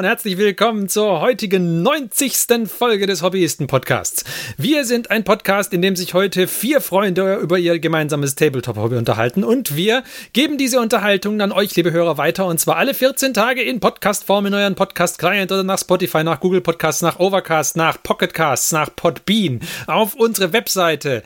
Und herzlich willkommen zur heutigen 90. Folge des Hobbyisten-Podcasts. Wir sind ein Podcast, in dem sich heute vier Freunde über ihr gemeinsames Tabletop-Hobby unterhalten und wir geben diese Unterhaltung an euch, liebe Hörer, weiter und zwar alle 14 Tage in Podcast-Form in euren Podcast-Client oder nach Spotify, nach Google Podcasts, nach Overcast, nach Pocketcasts, nach Podbean, auf unsere Webseite.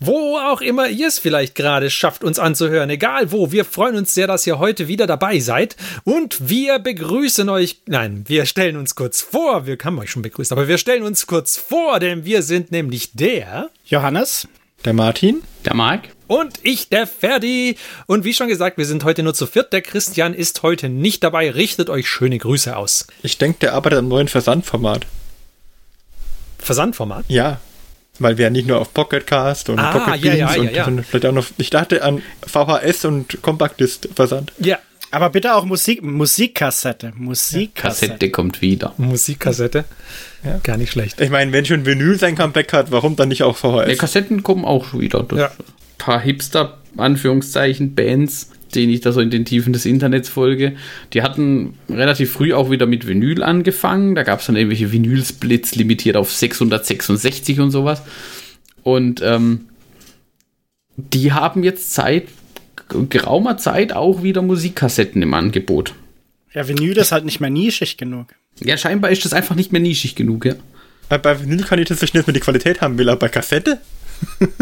Wo auch immer ihr es vielleicht gerade schafft, uns anzuhören, egal wo. Wir freuen uns sehr, dass ihr heute wieder dabei seid. Und wir begrüßen euch. Nein, wir stellen uns kurz vor. Wir haben euch schon begrüßt, aber wir stellen uns kurz vor, denn wir sind nämlich der Johannes, der Martin, der Marc und ich, der Ferdi. Und wie schon gesagt, wir sind heute nur zu viert. Der Christian ist heute nicht dabei. Richtet euch schöne Grüße aus. Ich denke, der arbeitet am neuen Versandformat. Versandformat? Ja. Weil wir ja nicht nur auf Pocketcast und ah, Pocket ja, ja, und, ja, und vielleicht auch noch, ich dachte an VHS und Compact-Disc Versand. Ja. Aber bitte auch Musik, Musikkassette. Musikkassette. Kassette kommt wieder. Musikkassette. Ja. Gar nicht schlecht. Ich meine, wenn schon Vinyl sein Comeback hat, warum dann nicht auch VHS? Die Kassetten kommen auch wieder. Das Ja. paar Hipster, Anführungszeichen, Bands, denen ich da so in den Tiefen des Internets folge, die hatten relativ früh auch wieder mit Vinyl angefangen. Da gab es dann irgendwelche Vinyl-Splits limitiert auf 666 und sowas. Und ähm, die haben jetzt seit geraumer Zeit auch wieder Musikkassetten im Angebot. Ja, Vinyl ist halt nicht mehr nischig genug. Ja, scheinbar ist das einfach nicht mehr nischig genug, ja. Bei- Vinyl kann ich das verstehen, dass man die Qualität haben will, aber bei Kassette?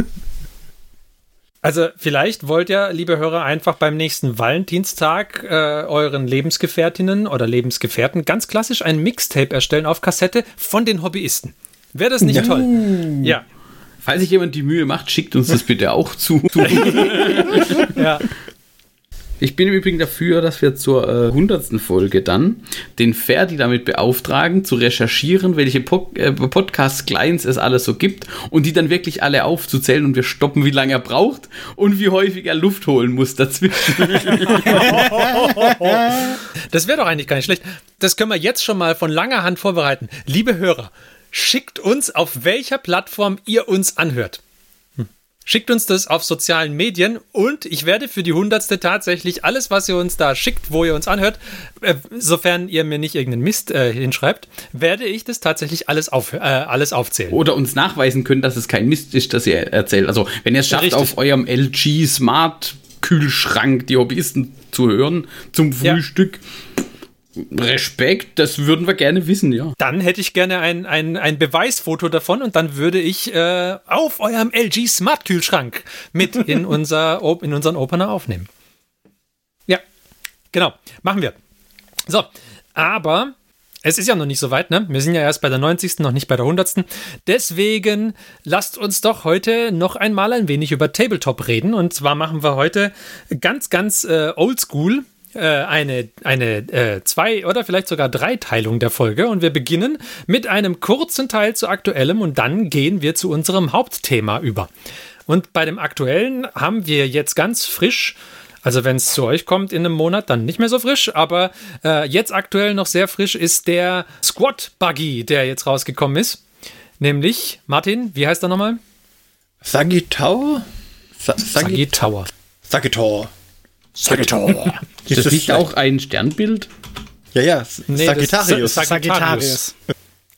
Also vielleicht wollt ihr, liebe Hörer, einfach beim nächsten Valentinstag äh, euren Lebensgefährtinnen oder Lebensgefährten ganz klassisch ein Mixtape erstellen auf Kassette von den Hobbyisten. Wäre das nicht Ja. toll? Ja. Falls sich jemand die Mühe macht, schickt uns das bitte auch zu. ja. Ich bin im Übrigen dafür, dass wir zur äh, 100. Folge dann den Ferdi damit beauftragen, zu recherchieren, welche po äh, Podcast-Clients es alles so gibt und die dann wirklich alle aufzuzählen und wir stoppen, wie lange er braucht und wie häufig er Luft holen muss dazwischen. Das wäre doch eigentlich gar nicht schlecht. Das können wir jetzt schon mal von langer Hand vorbereiten. Liebe Hörer, schickt uns, auf welcher Plattform ihr uns anhört. Schickt uns das auf sozialen Medien und ich werde für die hundertste tatsächlich alles, was ihr uns da schickt, wo ihr uns anhört, äh, sofern ihr mir nicht irgendeinen Mist äh, hinschreibt, werde ich das tatsächlich alles, auf, äh, alles aufzählen. Oder uns nachweisen können, dass es kein Mist ist, das ihr erzählt. Also, wenn ihr es schafft, Richtig. auf eurem LG Smart Kühlschrank die Hobbyisten zu hören zum Ja. Respekt, das würden wir gerne wissen, ja. Dann hätte ich gerne ein, ein, ein Beweisfoto davon und dann würde ich äh, auf eurem LG Smart Kühlschrank mit in, unser, in unseren Opener aufnehmen. Ja, genau, machen wir. So, aber es ist ja noch nicht so weit, ne? Wir sind ja erst bei der 90., noch nicht bei der 100. Deswegen lasst uns doch heute noch einmal ein wenig über Tabletop reden. Und zwar machen wir heute ganz, ganz äh, oldschool eine, eine äh, zwei oder vielleicht sogar Dreiteilung der Folge. Und wir beginnen mit einem kurzen Teil zu aktuellem und dann gehen wir zu unserem Hauptthema über. Und bei dem aktuellen haben wir jetzt ganz frisch also wenn es zu euch kommt in einem Monat, dann nicht mehr so frisch, aber äh, jetzt aktuell noch sehr frisch ist der Squat Buggy, der jetzt rausgekommen ist. Nämlich, Martin, wie heißt er nochmal? Sagitau? Sa Sagi Sagi Tower. Sagitor. Sagittarius. Ist das nicht auch ein Sternbild? Ja, ja, Nee, Sagittarius. das- Sagittarius.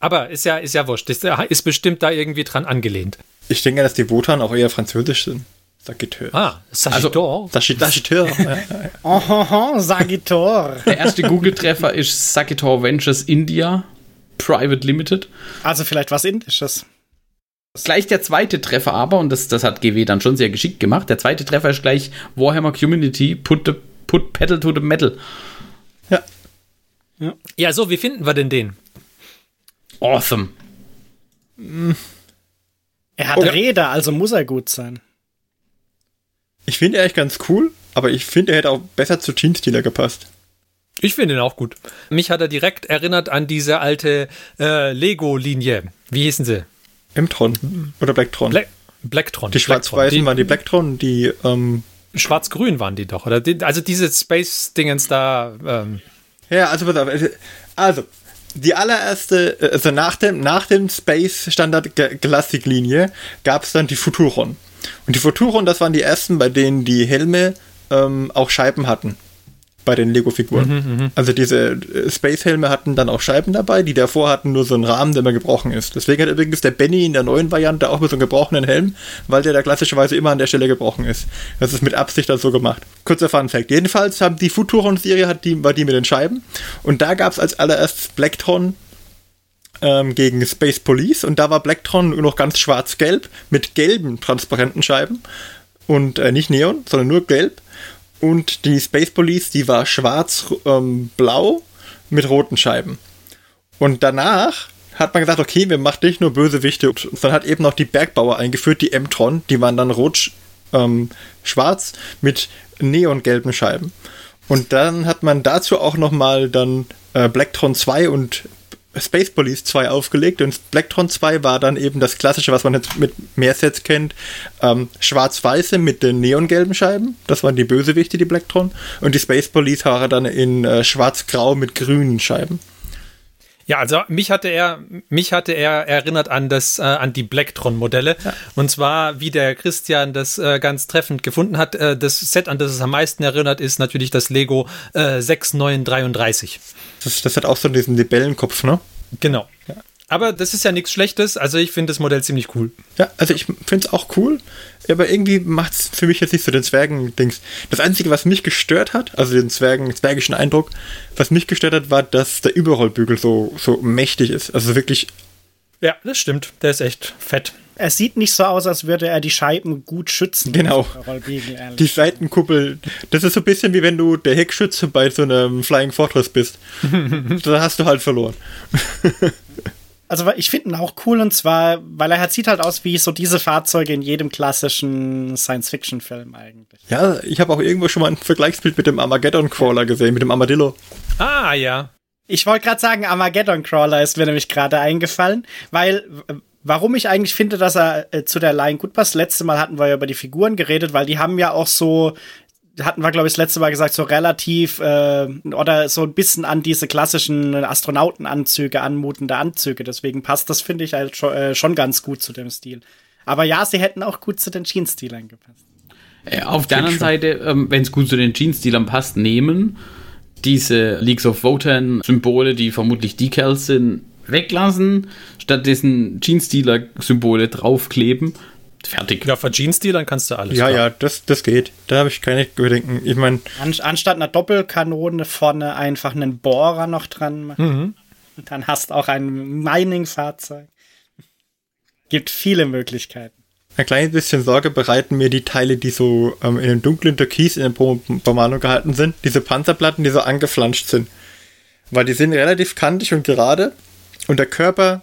Aber ist ja, ist ja wurscht. Das ist bestimmt da irgendwie dran angelehnt. ich denke, dass die Wotan auch eher französisch sind. Sagiteur. Ah, Sagitor. Sagi- Sagiteur. ja. Ohoho, Sagitor. Der erste Google-Treffer ist Sagitor Ventures India Private Limited. Also vielleicht was Indisches. Gleich der zweite Treffer aber, und das, das hat GW dann schon sehr geschickt gemacht, der zweite Treffer ist gleich Warhammer Community, put, the, put pedal to the metal. ja, so, wie finden wir denn den? Awesome. Er hat Räder, also muss er gut sein. Ich finde er echt ganz cool, aber ich finde, er hätte auch besser zu Jeans-Dealer gepasst. Ich finde ihn auch gut. Mich hat er direkt erinnert an diese alte äh, Lego-Linie. Wie hießen sie? M-Tron oder Blacktron. Black, Blacktron. die schwarz-weißen waren die Blacktron, die, ähm, Schwarz-Grün waren die doch, oder? Die, also diese Space-Dingens da. Ähm, ja, also pass auf, also- also, die allererste, äh, also nach dem, nach dem Space Standard G- Classic Linie gab es dann die Futuron. Und die Futuron, das waren die ersten, bei denen die Helme ähm, auch Scheiben hatten. Bei den Lego-Figuren. also diese äh, Space-Helme hatten dann auch Scheiben dabei, die davor hatten nur so einen Rahmen, der immer gebrochen ist. Deswegen hat übrigens der Benny in der neuen Variante auch mit so einem gebrochenen Helm, weil der da klassischerweise immer an der Stelle gebrochen ist. Das ist mit Absicht dann so gemacht. Kurzer Fun-Fact. Jedenfalls haben die Futuron-Serie hat die, war die mit den Scheiben und da gab es als allererstes Blacktron ähm, gegen Space Police und da war Blacktron nur noch ganz schwarz-gelb mit gelben transparenten Scheiben und äh, nicht Neon, sondern nur gelb. Und die Space Police, die war schwarz-blau mit roten Scheiben. Und danach hat man gesagt, okay, wir machen nicht nur Bösewichte. Und dann hat eben noch die Bergbauer eingeführt, die M-Tron, die waren dann rot, ähm, schwarz mit neongelben Scheiben. Und dann hat man dazu auch nochmal dann äh, Blacktron 2 und Space Police 2 aufgelegt und Blacktron 2 war dann eben das klassische, was man jetzt mit mehr Sets kennt, ähm, schwarz-weiße mit den neongelben Scheiben, das waren die Bösewichte, die Blacktron und die Space Police war dann in äh, schwarz-grau mit grünen Scheiben. Ja, also mich hatte er, mich hatte er erinnert an das, äh, an die Blacktron-Modelle. Ja. Und zwar, wie der Christian das äh, ganz treffend gefunden hat, äh, das Set, an das es am meisten erinnert, ist natürlich das Lego äh, 6933. Das, das hat auch so diesen Libellenkopf, ne? Genau. Ja. Aber das ist ja nichts Schlechtes. Also ich finde das Modell ziemlich cool. Ja, also ich finde es auch cool. Aber irgendwie macht es für mich jetzt nicht so den Zwergen-Dings. Das Einzige, was mich gestört hat, also den Zwergen, zwergischen Eindruck, was mich gestört hat, war, dass der Überrollbügel so, so mächtig ist. Also wirklich. Ja, das stimmt. Der ist echt fett. Es sieht nicht so aus, als würde er die Scheiben gut schützen. Genau. Die Seitenkuppel. Das ist so ein bisschen wie wenn du der Heckschütze bei so einem Flying Fortress bist. da hast du halt verloren. also ich finde ihn auch cool und zwar, weil er sieht halt aus wie so diese Fahrzeuge in jedem klassischen Science-Fiction-Film eigentlich. Ja, ich habe auch irgendwo schon mal ein Vergleichsbild mit dem Armageddon Crawler gesehen, mit dem Armadillo. Ah, ja. Ich wollte gerade sagen, Armageddon Crawler ist mir nämlich gerade eingefallen, weil warum ich eigentlich finde, dass er äh, zu der Line gut passt. Letzte Mal hatten wir ja über die Figuren geredet, weil die haben ja auch so hatten wir, glaube ich, das letzte Mal gesagt, so relativ äh, oder so ein bisschen an diese klassischen Astronautenanzüge anmutende Anzüge. Deswegen passt das, finde ich, halt schon, äh, schon ganz gut zu dem Stil. Aber ja, sie hätten auch gut zu den Jeans-Stilern gepasst. Äh, auf der anderen Seite, ähm, wenn es gut zu den Jeans-Stilern passt, nehmen diese Leagues of Votan-Symbole, die vermutlich Decals sind, weglassen, stattdessen Jeans-Dealer-Symbole draufkleben Fertig. Ja, für Jeans-Dealern kannst du alles. Ja, klar. ja, das, das geht. Da habe ich keine Bedenken. Ich meine. An, anstatt einer Doppelkanone vorne einfach einen Bohrer noch dran machen. Mhm. Und dann hast auch ein Mining-Fahrzeug. Gibt viele Möglichkeiten. Ein kleines bisschen Sorge bereiten mir die Teile, die so ähm, in dem dunklen Türkis in der Bomano gehalten sind. Diese Panzerplatten, die so angeflanscht sind. Weil die sind relativ kantig und gerade. Und der Körper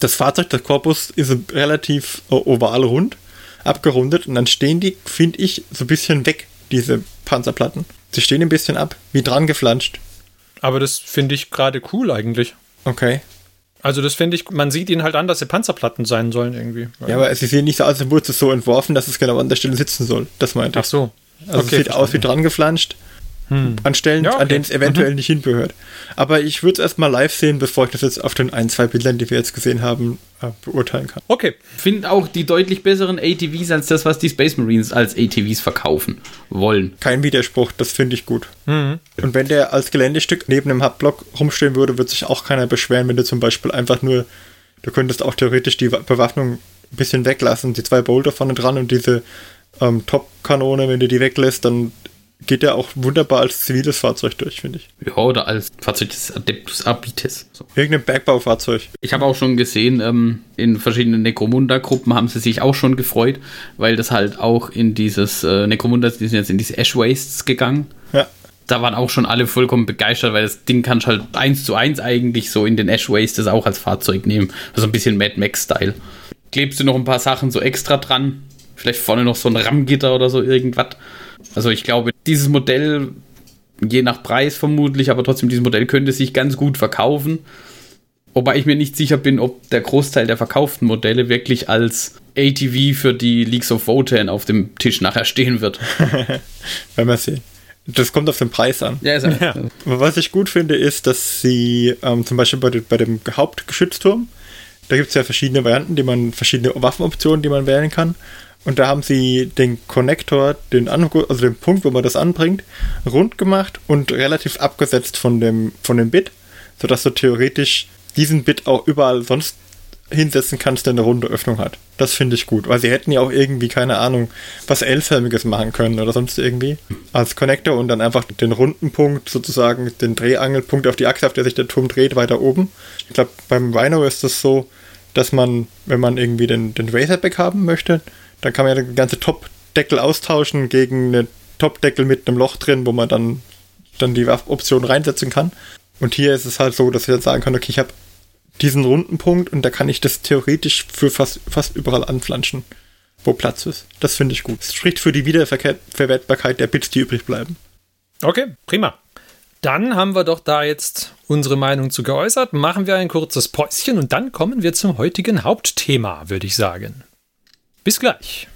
das Fahrzeug, der Korpus ist relativ äh, oval rund, abgerundet und dann stehen die, finde ich, so ein bisschen weg, diese Panzerplatten. Sie stehen ein bisschen ab, wie dran geflanscht. Aber das finde ich gerade cool eigentlich. Okay. Also das finde ich, man sieht ihnen halt an, dass sie Panzerplatten sein sollen irgendwie. Ja, aber sie sehen nicht so aus, als wurde es so entworfen, dass es genau an der Stelle sitzen soll. Das meinte ich. Ach so. Also okay, es sieht aus wie dran geflanscht hm. an Stellen, ja, okay. an denen es eventuell mhm. nicht hinbehört. Aber ich würde es erstmal live sehen, bevor ich das jetzt auf den ein, zwei Bildern, die wir jetzt gesehen haben, äh, beurteilen kann. Okay. Finde auch die deutlich besseren ATVs als das, was die Space Marines als ATVs verkaufen wollen. Kein Widerspruch, das finde ich gut. Mhm. Und wenn der als Geländestück neben einem Hubblock rumstehen würde, würde sich auch keiner beschweren, wenn du zum Beispiel einfach nur, du könntest auch theoretisch die Bewaffnung ein bisschen weglassen, die zwei Bolter vorne dran und diese ähm, Top-Kanone, wenn du die weglässt, dann geht ja auch wunderbar als ziviles Fahrzeug durch, finde ich. Ja, oder als Fahrzeug des Adeptus Abites. So. Irgendein Bergbaufahrzeug. Ich habe auch schon gesehen, ähm, in verschiedenen Necromunda-Gruppen haben sie sich auch schon gefreut, weil das halt auch in dieses äh, Necromunda, die sind jetzt in diese Ash Wastes gegangen. Ja. Da waren auch schon alle vollkommen begeistert, weil das Ding kannst halt eins zu eins eigentlich so in den Ash Wastes auch als Fahrzeug nehmen. Also ein bisschen Mad Max-Style. Klebst du noch ein paar Sachen so extra dran? Vielleicht vorne noch so ein RAM-Gitter oder so irgendwas. Also ich glaube, dieses Modell, je nach Preis vermutlich, aber trotzdem, dieses Modell könnte sich ganz gut verkaufen. Wobei ich mir nicht sicher bin, ob der Großteil der verkauften Modelle wirklich als ATV für die Leagues of Votan auf dem Tisch nachher stehen wird. Wenn wir sehen. Das kommt auf den Preis an. Ja, ist ja. Was ich gut finde, ist, dass sie ähm, zum Beispiel bei, bei dem Hauptgeschützturm, Da gibt es ja verschiedene Varianten, die man, verschiedene Waffenoptionen, die man wählen kann. Und da haben sie den Connector, den An also den Punkt, wo man das anbringt, rund gemacht und relativ abgesetzt von dem, von dem Bit, sodass du theoretisch diesen Bit auch überall sonst hinsetzen kannst, der eine runde Öffnung hat. Das finde ich gut, weil sie hätten ja auch irgendwie, keine Ahnung, was L-förmiges machen können oder sonst irgendwie als Connector und dann einfach den runden Punkt, sozusagen den Drehangelpunkt auf die Achse, auf der sich der Turm dreht, weiter oben. Ich glaube, beim Rhino ist das so, dass man, wenn man irgendwie den, den Razorback haben möchte, dann kann man ja den ganzen Top-Deckel austauschen gegen einen Top-Deckel mit einem Loch drin, wo man dann, dann die Option reinsetzen kann. Und hier ist es halt so, dass ich dann sagen kann, okay, ich habe diesen runden Punkt und da kann ich das theoretisch für fast, fast überall anflanschen, wo Platz ist. Das finde ich gut. Es spricht für die Wiederverwertbarkeit der Bits, die übrig bleiben. Okay, prima. Dann haben wir doch da jetzt unsere Meinung zu geäußert. Machen wir ein kurzes Päuschen und dann kommen wir zum heutigen Hauptthema, würde ich sagen. Bis gleich.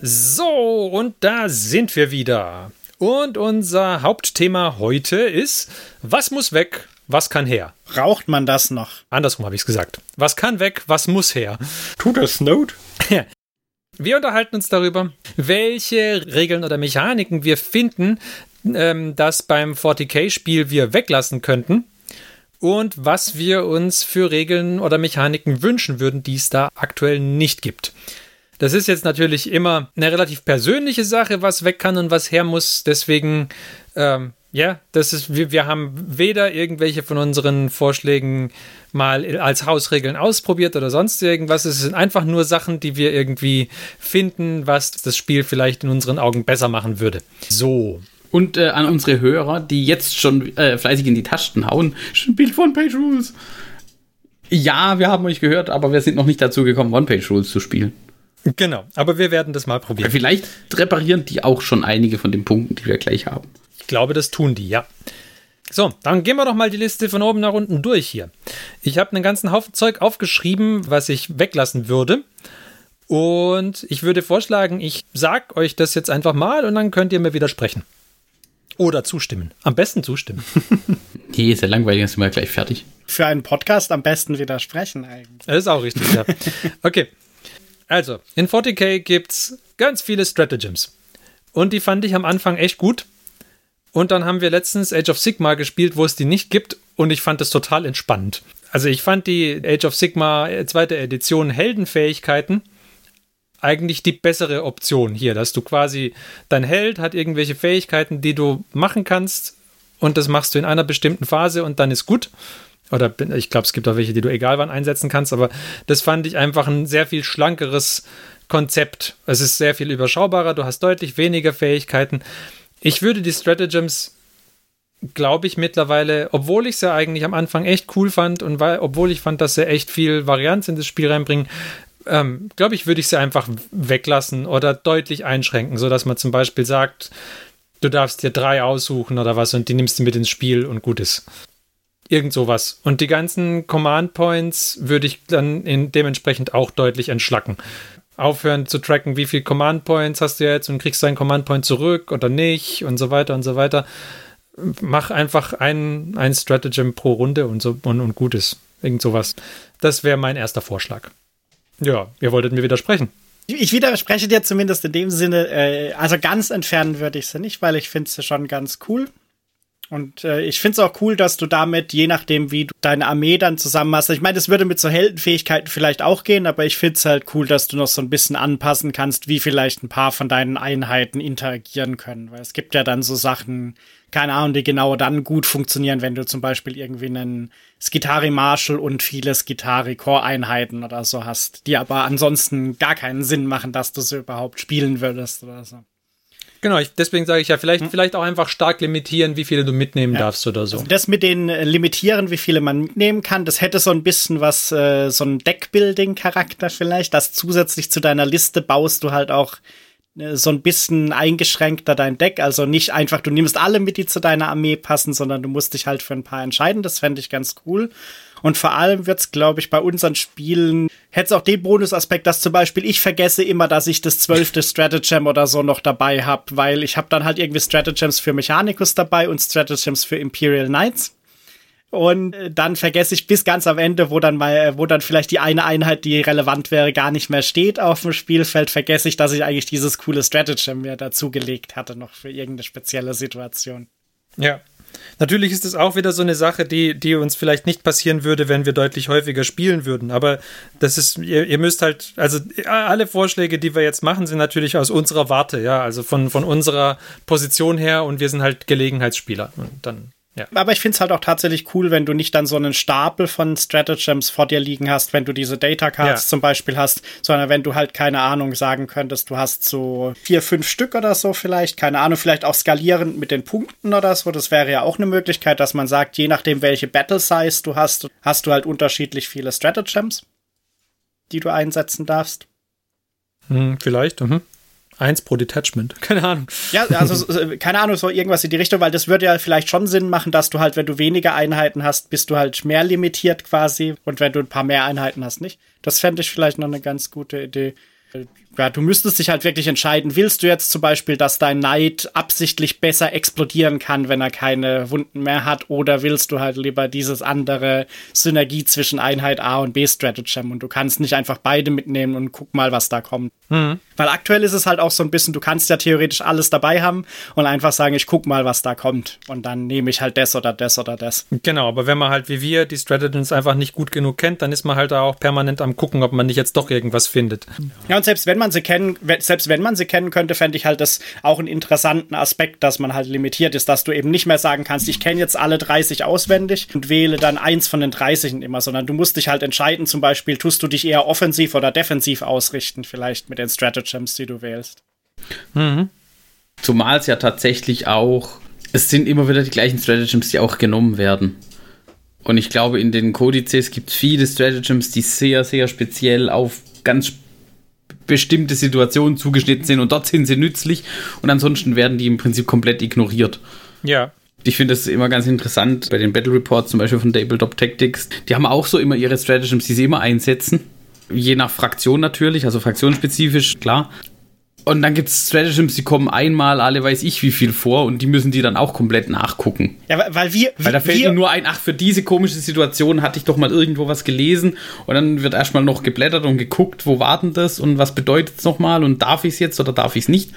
So, und da sind wir wieder. Und unser Hauptthema heute ist, was muss weg, was kann her? Braucht man das noch? Andersrum habe ich es gesagt. Was kann weg, was muss her? Tut das Node? Wir unterhalten uns darüber, welche Regeln oder Mechaniken wir finden, ähm, dass beim 40k-Spiel wir weglassen könnten und was wir uns für Regeln oder Mechaniken wünschen würden, die es da aktuell nicht gibt. Das ist jetzt natürlich immer eine relativ persönliche Sache, was weg kann und was her muss. Deswegen, ähm, ja, das ist, wir, wir haben weder irgendwelche von unseren Vorschlägen mal als Hausregeln ausprobiert oder sonst irgendwas. Es sind einfach nur Sachen, die wir irgendwie finden, was das Spiel vielleicht in unseren Augen besser machen würde. So. Und äh, an unsere Hörer, die jetzt schon äh, fleißig in die Tasten hauen, spielt One-Page Rules. Ja, wir haben euch gehört, aber wir sind noch nicht dazu gekommen, One-Page Rules zu spielen. Genau, aber wir werden das mal probieren. Vielleicht reparieren die auch schon einige von den Punkten, die wir gleich haben. Ich glaube, das tun die, ja. So, dann gehen wir doch mal die Liste von oben nach unten durch hier. Ich habe einen ganzen Haufen Zeug aufgeschrieben, was ich weglassen würde. Und ich würde vorschlagen, ich sag euch das jetzt einfach mal und dann könnt ihr mir widersprechen. Oder zustimmen. Am besten zustimmen. nee, ist ja langweilig, dann sind wir gleich fertig. Für einen Podcast am besten widersprechen eigentlich. Das ist auch richtig, ja. Okay. Also, in 40k gibt's ganz viele Stratagems. Und die fand ich am Anfang echt gut. Und dann haben wir letztens Age of Sigma gespielt, wo es die nicht gibt. Und ich fand es total entspannend. Also ich fand die Age of Sigma äh, zweite Edition Heldenfähigkeiten eigentlich die bessere Option hier, dass du quasi dein Held hat irgendwelche Fähigkeiten, die du machen kannst und das machst du in einer bestimmten Phase und dann ist gut. Oder ich glaube, es gibt auch welche, die du egal wann einsetzen kannst, aber das fand ich einfach ein sehr viel schlankeres Konzept. Es ist sehr viel überschaubarer, du hast deutlich weniger Fähigkeiten. Ich würde die Stratagems, glaube ich, mittlerweile, obwohl ich sie eigentlich am Anfang echt cool fand und weil, obwohl ich fand, dass sie echt viel Varianz in das Spiel reinbringen, ähm, glaube ich, würde ich sie einfach weglassen oder deutlich einschränken, sodass man zum Beispiel sagt, du darfst dir drei aussuchen oder was und die nimmst du mit ins Spiel und gut ist. Irgend sowas. Und die ganzen Command Points würde ich dann dementsprechend auch deutlich entschlacken. Aufhören zu tracken, wie viele Command Points hast du jetzt und kriegst du einen Command Point zurück oder nicht und so weiter und so weiter. Mach einfach ein, ein Stratagem pro Runde und so und, und gut ist. Irgend sowas. Das wäre mein erster Vorschlag. Ja, ihr wolltet mir widersprechen. Ich widerspreche dir zumindest in dem Sinne, äh, also ganz entfernen würde ich sie nicht, weil ich finde sie schon ganz cool. Und äh, ich finde es auch cool, dass du damit, je nachdem, wie du deine Armee dann zusammen hast, ich meine, das würde mit so Heldenfähigkeiten vielleicht auch gehen, aber ich finde es halt cool, dass du noch so ein bisschen anpassen kannst, wie vielleicht ein paar von deinen Einheiten interagieren können. Weil es gibt ja dann so Sachen, keine Ahnung, die genau dann gut funktionieren, wenn du zum Beispiel irgendwie einen Skitari Marshal und viele Skitari Core Einheiten oder so hast, die aber ansonsten gar keinen Sinn machen, dass du sie überhaupt spielen würdest oder so. Genau, ich, deswegen sage ich ja, vielleicht, hm. vielleicht auch einfach stark limitieren, wie viele du mitnehmen ja. darfst oder so. Also das mit den äh, Limitieren, wie viele man mitnehmen kann, das hätte so ein bisschen was, äh, so ein Deckbuilding-Charakter vielleicht, dass zusätzlich zu deiner Liste baust du halt auch äh, so ein bisschen eingeschränkter dein Deck. Also nicht einfach, du nimmst alle mit, die zu deiner Armee passen, sondern du musst dich halt für ein paar entscheiden. Das fände ich ganz cool. Und vor allem wird's, glaube ich, bei unseren Spielen, hätte es auch den Bonusaspekt, dass zum Beispiel ich vergesse immer, dass ich das zwölfte Stratagem oder so noch dabei habe, weil ich habe dann halt irgendwie Stratagems für Mechanicus dabei und Stratagems für Imperial Knights. Und äh, dann vergesse ich bis ganz am Ende, wo dann mal, äh, wo dann vielleicht die eine Einheit, die relevant wäre, gar nicht mehr steht auf dem Spielfeld, vergesse ich, dass ich eigentlich dieses coole Stratagem mir dazugelegt hatte, noch für irgendeine spezielle Situation. Ja. Natürlich ist es auch wieder so eine Sache, die, die uns vielleicht nicht passieren würde, wenn wir deutlich häufiger spielen würden. Aber das ist, ihr, ihr müsst halt, also alle Vorschläge, die wir jetzt machen, sind natürlich aus unserer Warte, ja, also von, von unserer Position her und wir sind halt Gelegenheitsspieler. Und dann ja. Aber ich finde es halt auch tatsächlich cool, wenn du nicht dann so einen Stapel von Stratagems vor dir liegen hast, wenn du diese Data Cards ja. zum Beispiel hast, sondern wenn du halt keine Ahnung sagen könntest, du hast so vier, fünf Stück oder so vielleicht, keine Ahnung, vielleicht auch skalierend mit den Punkten oder so. Das wäre ja auch eine Möglichkeit, dass man sagt, je nachdem, welche Battle Size du hast, hast du halt unterschiedlich viele Stratagems, die du einsetzen darfst. Hm, vielleicht, mhm. Eins pro Detachment. Keine Ahnung. Ja, also keine Ahnung, so irgendwas in die Richtung, weil das würde ja vielleicht schon Sinn machen, dass du halt, wenn du weniger Einheiten hast, bist du halt mehr limitiert quasi und wenn du ein paar mehr Einheiten hast, nicht. Das fände ich vielleicht noch eine ganz gute Idee ja, du müsstest dich halt wirklich entscheiden, willst du jetzt zum Beispiel, dass dein Knight absichtlich besser explodieren kann, wenn er keine Wunden mehr hat, oder willst du halt lieber dieses andere Synergie zwischen Einheit A und B Stratagem und du kannst nicht einfach beide mitnehmen und guck mal, was da kommt. Mhm. Weil aktuell ist es halt auch so ein bisschen, du kannst ja theoretisch alles dabei haben und einfach sagen, ich guck mal, was da kommt und dann nehme ich halt das oder das oder das. Genau, aber wenn man halt wie wir die Stratagems einfach nicht gut genug kennt, dann ist man halt auch permanent am gucken, ob man nicht jetzt doch irgendwas findet. Ja, und selbst wenn man sie kennen, selbst wenn man sie kennen könnte, fände ich halt das auch einen interessanten Aspekt, dass man halt limitiert ist, dass du eben nicht mehr sagen kannst, ich kenne jetzt alle 30 auswendig und wähle dann eins von den 30 immer, sondern du musst dich halt entscheiden, zum Beispiel, tust du dich eher offensiv oder defensiv ausrichten, vielleicht mit den Stratagems, die du wählst. Mhm. Zumal es ja tatsächlich auch, es sind immer wieder die gleichen Stratagems, die auch genommen werden. Und ich glaube, in den Kodizes gibt es viele Stratagems, die sehr, sehr speziell auf ganz bestimmte Situationen zugeschnitten sind und dort sind sie nützlich und ansonsten werden die im Prinzip komplett ignoriert. Ja. Ich finde das immer ganz interessant bei den Battle Reports, zum Beispiel von Tabletop Tactics. Die haben auch so immer ihre Stratagems, die sie immer einsetzen. Je nach Fraktion natürlich, also fraktionsspezifisch, klar. Und dann gibt es Stratagems, die kommen einmal alle weiß ich wie viel vor und die müssen die dann auch komplett nachgucken. Ja, weil wir. Weil da fällt ihnen nur ein, ach, für diese komische Situation hatte ich doch mal irgendwo was gelesen und dann wird erstmal noch geblättert und geguckt, wo warten das und was bedeutet es nochmal und darf ich es jetzt oder darf ich es nicht.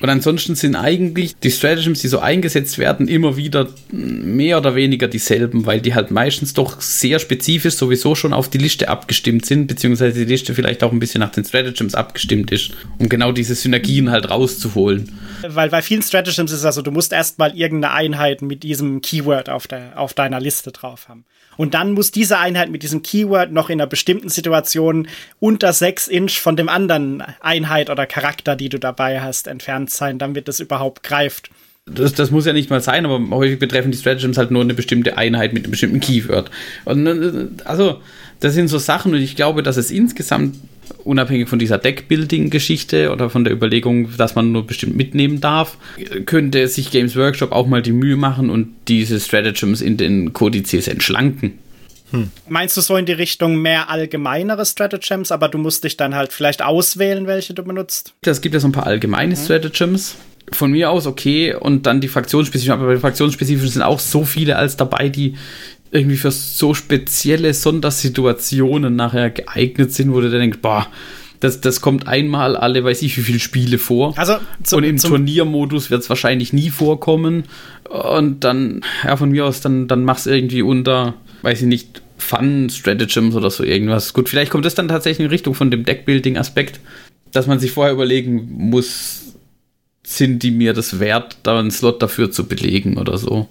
Und ansonsten sind eigentlich die Stratagems, die so eingesetzt werden, immer wieder mehr oder weniger dieselben, weil die halt meistens doch sehr spezifisch sowieso schon auf die Liste abgestimmt sind, beziehungsweise die Liste vielleicht auch ein bisschen nach den Stratagems abgestimmt ist. Und genau dieses Synergien halt rauszuholen. Weil bei vielen Stratagems ist es also, du musst erstmal irgendeine Einheit mit diesem Keyword auf, der, auf deiner Liste drauf haben. Und dann muss diese Einheit mit diesem Keyword noch in einer bestimmten Situation unter 6 Inch von dem anderen Einheit oder Charakter, die du dabei hast, entfernt sein, damit es überhaupt greift. Das, das muss ja nicht mal sein, aber häufig betreffen die Stratagems halt nur eine bestimmte Einheit mit einem bestimmten Keyword. Und äh, also, das sind so Sachen und ich glaube, dass es insgesamt unabhängig von dieser Deckbuilding-Geschichte oder von der Überlegung, dass man nur bestimmt mitnehmen darf, könnte sich Games Workshop auch mal die Mühe machen und diese Stratagems in den Kodizes entschlanken. Hm. Meinst du so in die Richtung mehr allgemeinere Stratagems, aber du musst dich dann halt vielleicht auswählen, welche du benutzt? Es gibt ja so ein paar allgemeine mhm. Stratagems. Von mir aus okay und dann die fraktionsspezifischen, aber bei den fraktionsspezifischen sind auch so viele als dabei, die irgendwie für so spezielle Sondersituationen nachher geeignet sind, wo du dann denkst, boah, das, das kommt einmal alle, weiß ich, wie viele Spiele vor. Also zum, und im Turniermodus wird es wahrscheinlich nie vorkommen. Und dann, ja, von mir aus, dann, dann mach's irgendwie unter, weiß ich nicht, Fun-Stratagems oder so irgendwas. Gut, vielleicht kommt das dann tatsächlich in Richtung von dem Deckbuilding-Aspekt, dass man sich vorher überlegen muss, sind die mir das wert, da einen Slot dafür zu belegen oder so.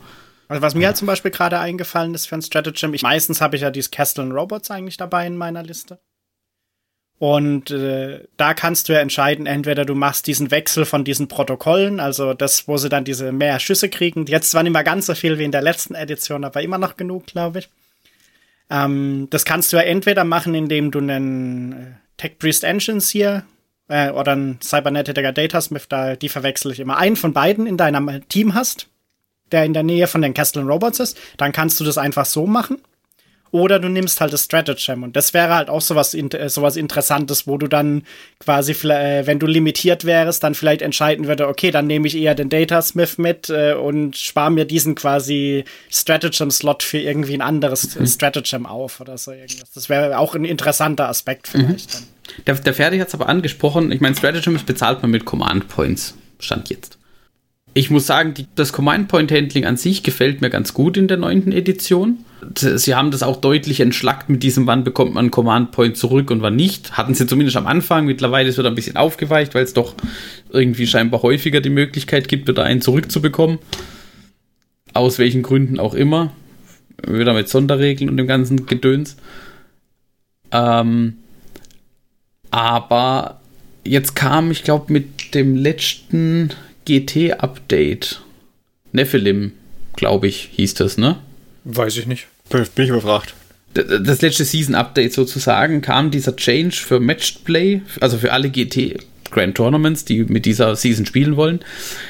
Also was mir halt zum Beispiel gerade eingefallen ist für ein Stratagem, ich, meistens habe ich ja dieses Castle Robots eigentlich dabei in meiner Liste. Und äh, da kannst du ja entscheiden, entweder du machst diesen Wechsel von diesen Protokollen, also das, wo sie dann diese mehr Schüsse kriegen. Jetzt zwar nicht mehr ganz so viel wie in der letzten Edition, aber immer noch genug, glaube ich. Ähm, das kannst du ja entweder machen, indem du einen äh, Tech Priest Engines hier äh, oder ein Cybernetiker Datasmith, da, die verwechsel ich immer, einen von beiden in deinem Team hast, der in der Nähe von den Castle Robots ist, dann kannst du das einfach so machen. Oder du nimmst halt das Stratagem. Und das wäre halt auch sowas, äh, sowas Interessantes, wo du dann quasi, äh, wenn du limitiert wärst, dann vielleicht entscheiden würde, okay, dann nehme ich eher den Datasmith mit äh, und spare mir diesen quasi Stratagem-Slot für irgendwie ein anderes mhm. Stratagem auf oder so irgendwas. Das wäre auch ein interessanter Aspekt mhm. vielleicht mhm. dann. Der, der Ferdi hat es aber angesprochen. Ich meine, Stratagem bezahlt man mit Command Points. Stand jetzt. Ich muss sagen, die, das Command Point Handling an sich gefällt mir ganz gut in der neunten Edition sie haben das auch deutlich entschlackt mit diesem, wann bekommt man Command Point zurück und wann nicht. Hatten sie zumindest am Anfang. Mittlerweile ist es ein bisschen aufgeweicht, weil es doch irgendwie scheinbar häufiger die Möglichkeit gibt, wieder einen zurückzubekommen. Aus welchen Gründen auch immer. Wieder mit Sonderregeln und dem ganzen Gedöns. Ähm, aber jetzt kam, ich glaube, mit dem letzten GT-Update, Nephilim, glaube ich, hieß das, ne? Weiß ich nicht. Bin ich überfragt. Das letzte Season-Update sozusagen kam dieser Change für Matched Play, also für alle GT Grand Tournaments, die mit dieser Season spielen wollen,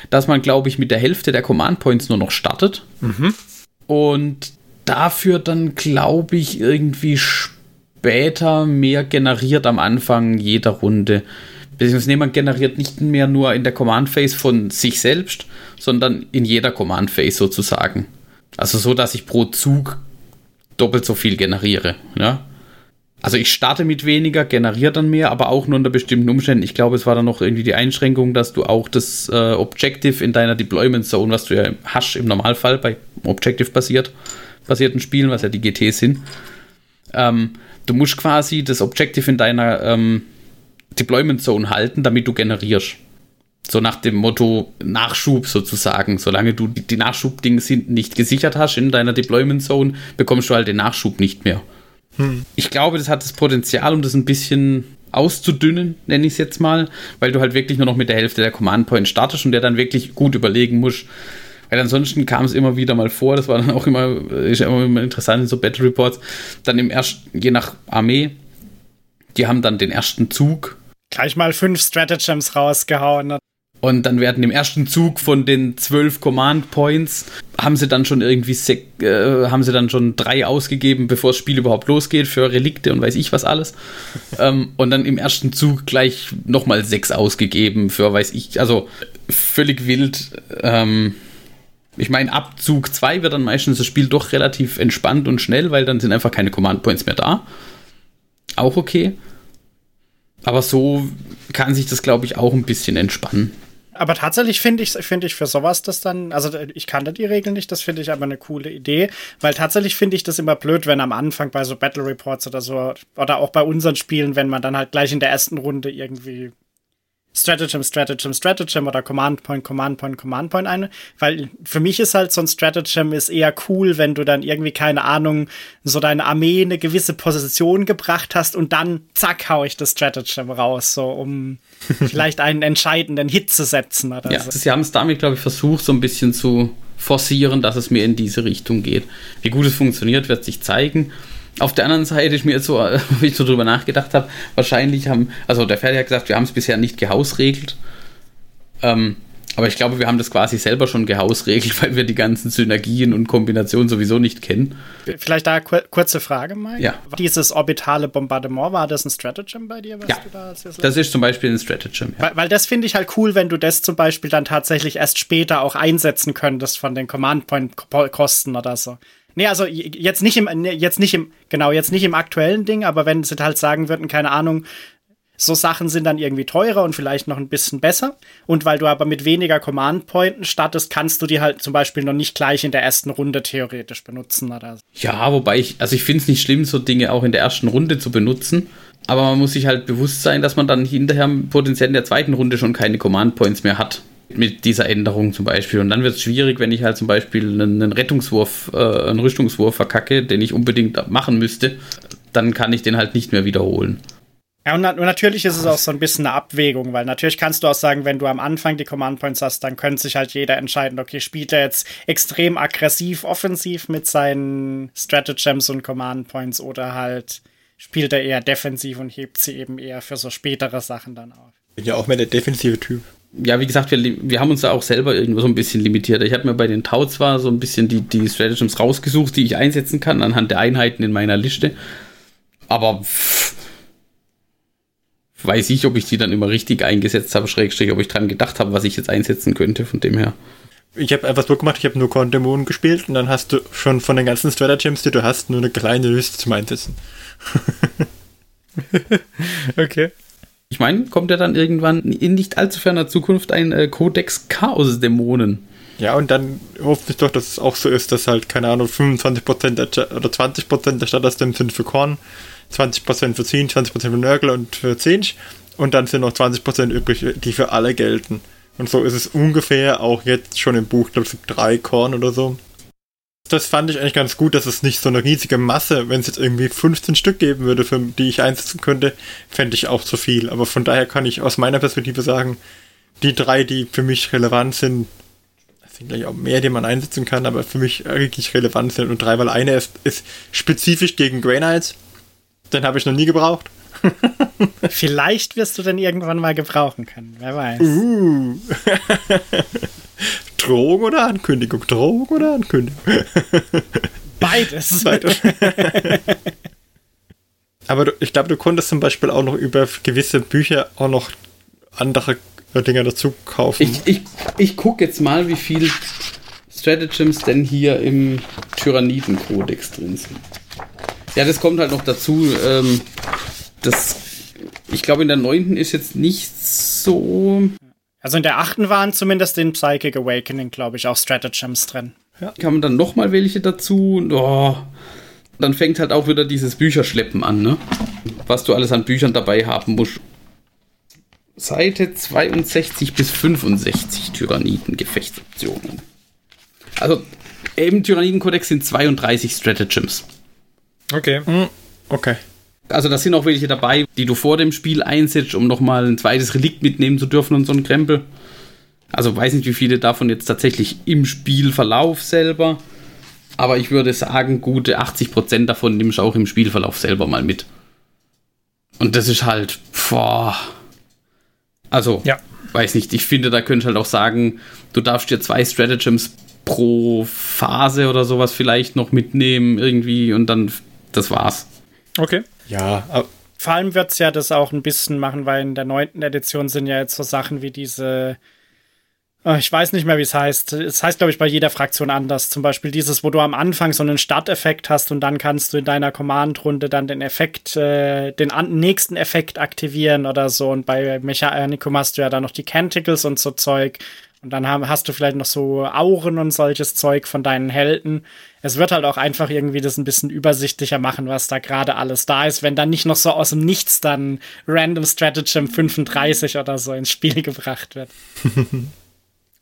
dass man, glaube ich, mit der Hälfte der Command Points nur noch startet. Mhm. Und dafür dann, glaube ich, irgendwie später mehr generiert am Anfang jeder Runde. Beziehungsweise jemand generiert nicht mehr nur in der Command Phase von sich selbst, sondern in jeder Command Phase sozusagen. Also so, dass ich pro Zug doppelt so viel generiere. Ja? Also ich starte mit weniger, generiere dann mehr, aber auch nur unter bestimmten Umständen. Ich glaube, es war dann noch irgendwie die Einschränkung, dass du auch das äh, Objective in deiner Deployment Zone, was du ja hast im Normalfall bei Objective-basiert, basierten Spielen, was ja die GTs sind, ähm, du musst quasi das Objective in deiner ähm, Deployment Zone halten, damit du generierst. So nach dem Motto Nachschub sozusagen. Solange du die Nachschubdings nicht gesichert hast in deiner Deployment Zone, bekommst du halt den Nachschub nicht mehr. Hm. Ich glaube, das hat das Potenzial, um das ein bisschen auszudünnen, nenne ich es jetzt mal, weil du halt wirklich nur noch mit der Hälfte der Command Point startest und der dann wirklich gut überlegen musst. Weil ansonsten kam es immer wieder mal vor, das war dann auch immer, ist ja immer interessant in so Battle Reports, dann im ersten, je nach Armee, die haben dann den ersten Zug. Gleich mal fünf Stratagems rausgehauen. Und dann werden im ersten Zug von den zwölf Command Points haben sie dann schon irgendwie äh, haben sie dann schon drei ausgegeben, bevor das Spiel überhaupt losgeht für Relikte und weiß ich was alles. ähm, und dann im ersten Zug gleich nochmal sechs ausgegeben für weiß ich, also völlig wild. Ähm, ich meine, ab Zug 2 wird dann meistens das Spiel doch relativ entspannt und schnell, weil dann sind einfach keine Command Points mehr da. Auch okay. Aber so kann sich das, glaube ich, auch ein bisschen entspannen. Aber tatsächlich finde ich, finde ich für sowas das dann, also ich kannte die Regeln nicht, das finde ich aber eine coole Idee, weil tatsächlich finde ich das immer blöd, wenn am Anfang bei so Battle Reports oder so, oder auch bei unseren Spielen, wenn man dann halt gleich in der ersten Runde irgendwie Stratagem, Stratagem, Stratagem oder Command Point, Command Point, Command Point eine. Weil für mich ist halt so ein Stratagem ist eher cool, wenn du dann irgendwie, keine Ahnung, so deine Armee in eine gewisse Position gebracht hast und dann zack, hau ich das Stratagem raus, so um vielleicht einen entscheidenden Hit zu setzen oder ja, so. Sie haben es damit, glaube ich, versucht, so ein bisschen zu forcieren, dass es mir in diese Richtung geht. Wie gut es funktioniert, wird sich zeigen. Auf der anderen Seite ich mir jetzt so, wie ich so drüber nachgedacht habe, wahrscheinlich haben, also der Ferdi hat gesagt, wir haben es bisher nicht gehausregelt. Ähm, aber ich glaube, wir haben das quasi selber schon gehausregelt, weil wir die ganzen Synergien und Kombinationen sowieso nicht kennen. Vielleicht da kur kurze Frage, Mike. Ja. Dieses orbitale Bombardement, war das ein Stratagem bei dir? ja, da das ist zum Beispiel ein Stratagem. Ja. Weil, weil, das finde ich halt cool, wenn du das zum Beispiel dann tatsächlich erst später auch einsetzen könntest von den Command-Point-Kosten oder so. Nee, also jetzt nicht im, jetzt nicht im, genau, jetzt nicht im aktuellen Ding, aber wenn sie halt sagen würden, keine Ahnung, so Sachen sind dann irgendwie teurer und vielleicht noch ein bisschen besser. Und weil du aber mit weniger Command-Pointen startest, kannst du die halt zum Beispiel noch nicht gleich in der ersten Runde theoretisch benutzen oder so. Ja, wobei ich, also ich finde es nicht schlimm, so Dinge auch in der ersten Runde zu benutzen. Aber man muss sich halt bewusst sein, dass man dann hinterher potenziell in der zweiten Runde schon keine Command-Points mehr hat mit dieser Änderung zum Beispiel. Und dann wird es schwierig, wenn ich halt zum Beispiel einen Rettungswurf, äh, einen Rüstungswurf verkacke, den ich unbedingt machen müsste, dann kann ich den halt nicht mehr wiederholen. Ja, und, na und, natürlich ist es auch so ein bisschen eine Abwägung, weil natürlich kannst du auch sagen, wenn du am Anfang die Command Points hast, dann könnte sich halt jeder entscheiden, okay, spielt er jetzt extrem aggressiv, offensiv mit seinen Stratagems und Command Points oder halt spielt er eher defensiv und hebt sie eben eher für so spätere Sachen dann auf. Bin ja auch mehr der defensive Typ. Ja, wie gesagt, wir, wir haben uns da auch selber irgendwo so ein bisschen limitiert. Ich habe mir bei den Tau zwar so ein bisschen die, die Stratagems rausgesucht, die ich einsetzen kann, anhand der Einheiten in meiner Liste. Aber pff, weiß ich, ob ich die dann immer richtig eingesetzt habe, schrägstrich, ob ich dran gedacht habe, was ich jetzt einsetzen könnte, von dem her. Ich habe einfach so gemacht, ich habe nur Korn Dämonen gespielt und dann hast du schon von den ganzen Stratagems, die du hast, nur eine kleine Liste zum Einsetzen. okay. Ich meine, kommt ja dann irgendwann in nicht allzu ferner Zukunft ein äh, Codex Chaos Dämonen. Ja, und dann hoffe ich doch, dass es auch so ist, dass halt, keine Ahnung, 25% der, oder 20% der Stadterstems sind für Korn, 20% für Zinch, 20% für Nörgel und für Zinch und dann sind noch 20% übrig, die für alle gelten. Und so ist es ungefähr auch jetzt schon im Buch, ich glaube, gibt drei Korn oder so. Das fand ich eigentlich ganz gut, dass es nicht so eine riesige Masse, wenn es jetzt irgendwie 15 Stück geben würde, für die ich einsetzen könnte, fände ich auch zu viel. Aber von daher kann ich aus meiner Perspektive sagen, die drei, die für mich relevant sind, das sind gleich auch mehr, die man einsetzen kann, aber für mich wirklich relevant sind. Und drei, weil eine ist, ist spezifisch gegen Grey Knights. Den habe ich noch nie gebraucht. Vielleicht wirst du den irgendwann mal gebrauchen können, wer weiß. Uh. Drohung oder Ankündigung? Drohung oder Ankündigung? Beides. Beides. Aber du, ich glaube, du konntest zum Beispiel auch noch über gewisse Bücher auch noch andere Dinge dazu kaufen. Ich, ich, ich gucke jetzt mal, wie viel Stratagems denn hier im Tyranniden-Kodex drin sind. Ja, das kommt halt noch dazu. Ähm, das, ich glaube, in der neunten ist jetzt nicht so. Also in der achten waren zumindest in Psychic Awakening, glaube ich, auch Stratagems drin. Ja. Kann dann noch mal welche dazu. Oh. Dann fängt halt auch wieder dieses Bücherschleppen an, ne? Was du alles an Büchern dabei haben musst. Seite 62 bis 65 Tyranniden-Gefechtsoptionen. Also im Tyranniden-Kodex sind 32 Stratagems. Okay. Okay. Also da sind auch welche dabei, die du vor dem Spiel einsetzt, um nochmal ein zweites Relikt mitnehmen zu dürfen und so ein Krempel. Also weiß nicht, wie viele davon jetzt tatsächlich im Spielverlauf selber. Aber ich würde sagen, gute 80% davon nimmst du auch im Spielverlauf selber mal mit. Und das ist halt, boah. Also, ja. weiß nicht, ich finde, da könntest du halt auch sagen, du darfst dir zwei Stratagems pro Phase oder sowas vielleicht noch mitnehmen irgendwie und dann, das war's. Okay. Ja, Vor allem wird es ja das auch ein bisschen machen, weil in der neunten Edition sind ja jetzt so Sachen wie diese. Oh, Ich weiß nicht mehr, wie es heißt. Es heißt, glaube ich, bei jeder Fraktion anders. Zum Beispiel dieses, wo du am Anfang so einen Starteffekt hast und dann kannst du in deiner Command-Runde dann den Effekt, äh, den nächsten Effekt aktivieren oder so. Und bei Mechanicum hast du ja dann noch die Canticles und so Zeug. Und dann hast du vielleicht noch so Auren und solches Zeug von deinen Helden. Es wird halt auch einfach irgendwie das ein bisschen übersichtlicher machen, was da gerade alles da ist, wenn dann nicht noch so aus dem Nichts dann Random Stratagem 35 oder so ins Spiel gebracht wird.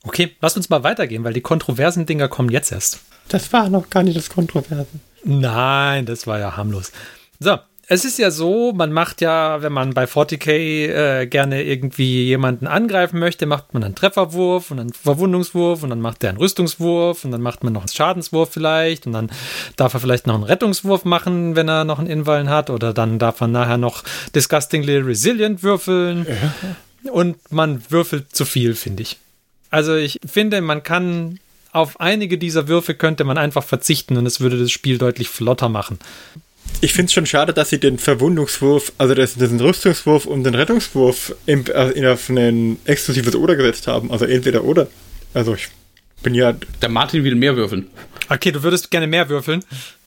Okay, lass uns mal weitergehen, weil die kontroversen Dinger kommen jetzt erst. das war noch gar nicht das Kontroverse. Nein, das war ja harmlos. So, es ist ja so, man macht ja, wenn man bei 40k äh, gerne irgendwie jemanden angreifen möchte, macht man einen Trefferwurf und einen Verwundungswurf und dann macht der einen Rüstungswurf und dann macht man noch einen Schadenswurf vielleicht und dann darf er vielleicht noch einen Rettungswurf machen, wenn er noch einen Invallen hat oder dann darf er nachher noch Disgustingly Resilient würfeln und man würfelt zu viel, finde ich. Also ich finde, man kann auf einige dieser Würfe könnte man einfach verzichten und es würde das Spiel deutlich flotter machen. Ich finde es schon schade, dass sie den Verwundungswurf, also das, den Rüstungswurf und den Rettungswurf im, äh, in auf ein exklusives Oder gesetzt haben. Also entweder oder. Also ich bin ja, Der Martin will mehr würfeln. Okay, du würdest gerne mehr würfeln.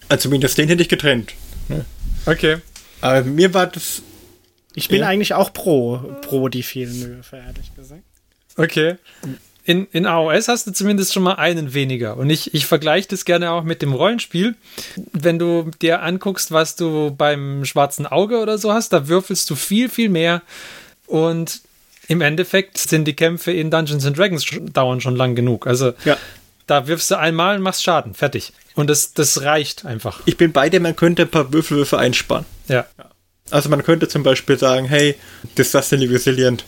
also zumindest den hätte ich getrennt. Okay. Aber mir war das, Ich bin Ja. eigentlich auch pro, pro die vielen Würfe, ehrlich gesagt. Okay. In, in AOS hast du zumindest schon mal einen weniger. Und ich, ich vergleiche das gerne auch mit dem Rollenspiel. Wenn du dir anguckst, was du beim schwarzen Auge oder so hast, da würfelst du viel, viel mehr. Und im Endeffekt sind die Kämpfe in Dungeons and Dragons sch- dauern schon lang genug. Also ja. da wirfst du einmal und machst Schaden. Fertig. Und das, das reicht einfach. Ich bin bei dir, man könnte ein paar Würfelwürfe einsparen. Ja. Also man könnte zum Beispiel sagen, hey, Disgustingly Resilient,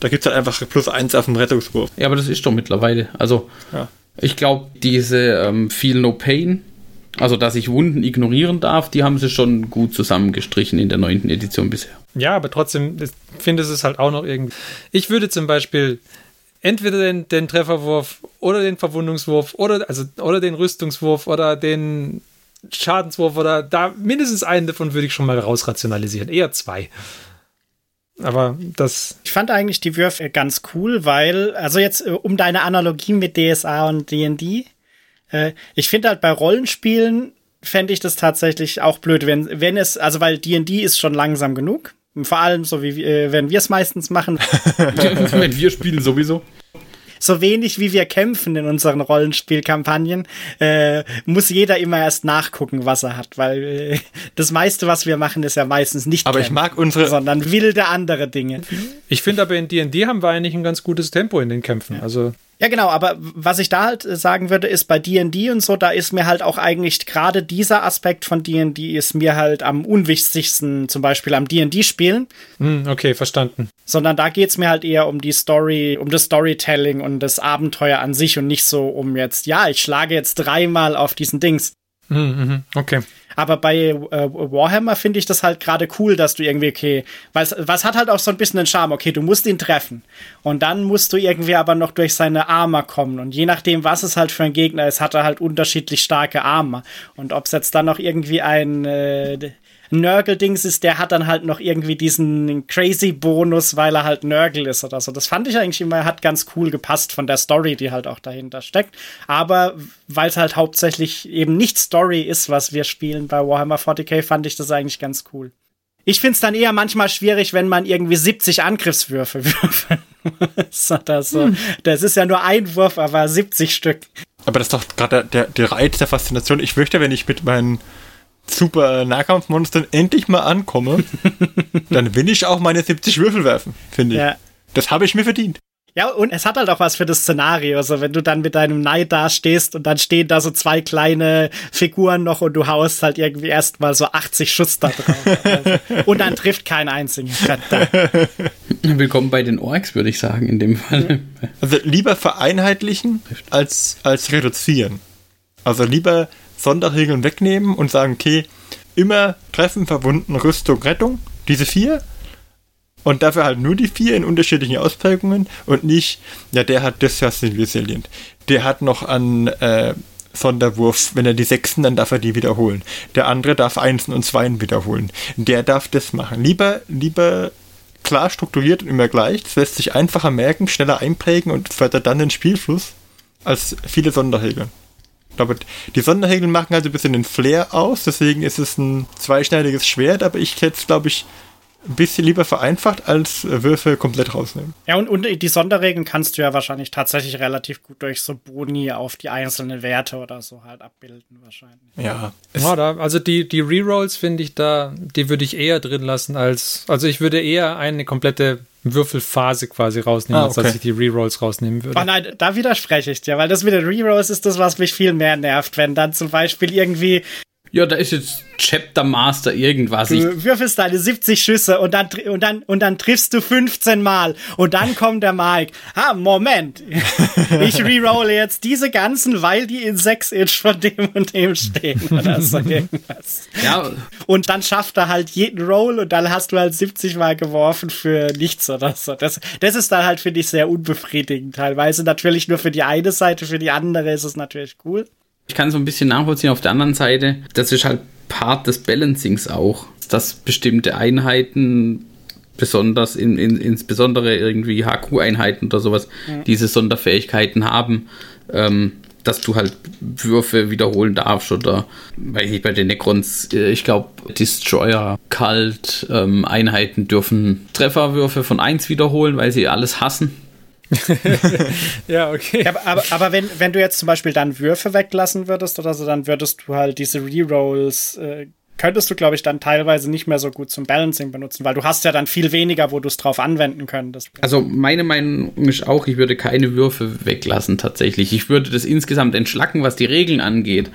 da gibt es halt einfach plus eins auf dem Rettungswurf. Ja, aber das ist doch mittlerweile. Also, Ja. ich glaube, diese ähm, Feel No Pain Also, dass ich Wunden ignorieren darf, die haben sie schon gut zusammengestrichen in der neunten Edition bisher. Ja, aber trotzdem ich finde es halt auch noch irgendwie. Ich würde zum Beispiel entweder den, den Trefferwurf oder den Verwundungswurf oder, also, oder den Rüstungswurf oder den Schadenswurf oder da mindestens einen davon würde ich schon mal rausrationalisieren. Eher zwei. Aber das. Ich fand eigentlich die Würfe ganz cool, weil, also jetzt äh, um deine Analogie mit DSA und DD, äh, ich finde halt bei Rollenspielen fände ich das tatsächlich auch blöd, wenn, wenn es, also weil DD ist schon langsam genug. Vor allem so wie äh, wenn wir es meistens machen. wenn wir spielen sowieso so wenig wie wir kämpfen in unseren Rollenspielkampagnen, äh, muss jeder immer erst nachgucken, was er hat, weil äh, das meiste, was wir machen, ist ja meistens nicht aber kämpfen, ich mag unsere sondern wilde andere Dinge. Ich finde aber in D&D haben wir eigentlich ein ganz gutes Tempo in den Kämpfen. Also ja, genau, aber was ich da halt äh, sagen würde, ist bei D&D und so, da ist mir halt auch eigentlich gerade dieser Aspekt von D&D ist mir halt am unwichtigsten, zum Beispiel am D&D-Spielen. Hm, okay, verstanden. Sondern da geht's mir halt eher um die Story, um das Storytelling und das Abenteuer an sich und nicht so um jetzt, ja, ich schlage jetzt dreimal auf diesen Dings. Mhm, okay. Aber bei äh, Warhammer finde ich das halt gerade cool, dass du irgendwie, okay, weil was hat halt auch so ein bisschen den Charme, okay, du musst ihn treffen. Und dann musst du irgendwie aber noch durch seine Arme kommen. Und je nachdem, was es halt für ein Gegner ist, hat er halt unterschiedlich starke Arme. Und ob es jetzt dann noch irgendwie ein äh, Nörgel-Dings ist, der hat dann halt noch irgendwie diesen Crazy-Bonus, weil er halt Nörgel ist oder so. Das fand ich eigentlich immer, hat ganz cool gepasst von der Story, die halt auch dahinter steckt. Aber weil es halt hauptsächlich eben nicht Story ist, was wir spielen bei Warhammer 40k, fand ich das eigentlich ganz cool. Ich finde es dann eher manchmal schwierig, wenn man irgendwie 70 Angriffswürfe würfeln muss. das, so. Hm. das ist ja nur ein Wurf, aber 70 Stück. Aber das ist doch gerade der, der Reiz der Faszination. Ich möchte, wenn ich mit meinen super Nahkampfmonstern endlich mal ankomme, dann will ich auch meine 70 Würfel werfen, finde ich. Ja. Das habe ich mir verdient. Ja, und es hat halt auch was für das Szenario. Also, wenn du dann mit deinem Neid da stehst und dann stehen da so zwei kleine Figuren noch und du haust halt irgendwie erstmal so 80 Schuss da drauf. Also, und dann trifft kein einziger. Willkommen bei den Orks, würde ich sagen, in dem Fall. Also, lieber vereinheitlichen als, als reduzieren. Also, lieber Sonderregeln wegnehmen und sagen, okay, immer Treffen, Verwunden, Rüstung, Rettung, diese vier. Und dafür halt nur die vier in unterschiedlichen Ausprägungen und nicht, ja, der hat das ja resilient. Der hat noch an äh, Sonderwurf, wenn er die Sechsen, dann darf er die wiederholen. Der andere darf Einsen und Zweien wiederholen. Der darf das machen. Lieber, lieber klar strukturiert und immer gleich. Das lässt sich einfacher merken, schneller einprägen und fördert dann den Spielfluss als viele Sonderregeln glaube, die Sonderregeln machen halt ein bisschen den Flair aus, deswegen ist es ein zweischneidiges Schwert, aber ich hätte es, glaube ich, ein bisschen lieber vereinfacht als Würfe komplett rausnehmen. Ja, und, und die Sonderregeln kannst du ja wahrscheinlich tatsächlich relativ gut durch so Boni auf die einzelnen Werte oder so halt abbilden, wahrscheinlich. Ja. ja da, also die, die Rerolls finde ich da, die würde ich eher drin lassen als, also ich würde eher eine komplette Würfelphase quasi rausnehmen, ah, okay. als dass ich die Rerolls rausnehmen würde. Oh nein, da widerspreche ich dir, weil das mit den Rerolls ist das, was mich viel mehr nervt, wenn dann zum Beispiel irgendwie ja, da ist jetzt Chapter Master irgendwas. Du würfelst deine 70 Schüsse und dann, und dann, und dann triffst du 15 Mal. Und dann kommt der Mike. Ah, Moment. Ich rerolle jetzt diese ganzen, weil die in 6 Inch von dem und dem stehen. Oder so irgendwas. Ja. Und dann schafft er halt jeden Roll und dann hast du halt 70 Mal geworfen für nichts oder so. Das, das ist dann halt, finde ich, sehr unbefriedigend. Teilweise natürlich nur für die eine Seite, für die andere ist es natürlich cool. Ich kann so ein bisschen nachvollziehen auf der anderen Seite. Das ist halt Part des Balancings auch, dass bestimmte Einheiten besonders in, in, insbesondere irgendwie HQ-Einheiten oder sowas ja. diese Sonderfähigkeiten haben, ähm, dass du halt Würfe wiederholen darfst oder weil ich bei den Necrons, äh, ich glaube, Destroyer, Kalt, ähm, Einheiten dürfen Trefferwürfe von 1 wiederholen, weil sie alles hassen. ja, okay. Ja, aber, aber wenn, wenn du jetzt zum Beispiel dann Würfe weglassen würdest oder so, dann würdest du halt diese Rerolls, äh, könntest du, glaube ich, dann teilweise nicht mehr so gut zum Balancing benutzen, weil du hast ja dann viel weniger, wo du es drauf anwenden könntest. Also meine Meinung ist auch, ich würde keine Würfe weglassen tatsächlich. Ich würde das insgesamt entschlacken, was die Regeln angeht.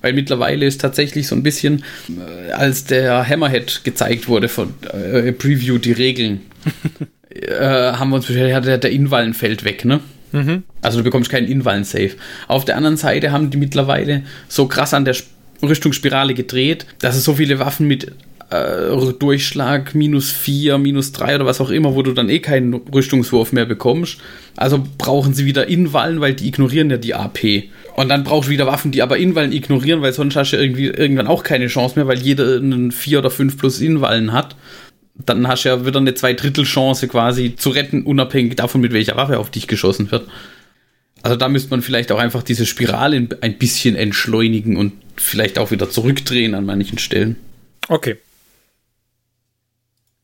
Weil mittlerweile ist tatsächlich so ein bisschen, äh, als der Hammerhead gezeigt wurde von äh, Preview, die Regeln. äh, haben wir uns beschwert, der, Invallen fällt weg, ne? Mhm. Also du bekommst keinen Invallen-Safe. Auf der anderen Seite haben die mittlerweile so krass an der Rüstungsspirale gedreht, dass es so viele Waffen mit äh, Durchschlag minus 4, minus 3 oder was auch immer, wo du dann eh keinen Rüstungswurf mehr bekommst. Also brauchen sie wieder Inwallen, weil die ignorieren ja die AP. Und dann brauchst du wieder Waffen, die aber Inwallen ignorieren, weil sonst hast du irgendwie irgendwann auch keine Chance mehr, weil jeder einen 4 oder 5 plus Inwallen hat. Dann hast du ja wieder eine Zweidrittel-Chance quasi zu retten, unabhängig davon, mit welcher Waffe auf dich geschossen wird. Also da müsste man vielleicht auch einfach diese Spirale ein bisschen entschleunigen und vielleicht auch wieder zurückdrehen an manchen Stellen. Okay.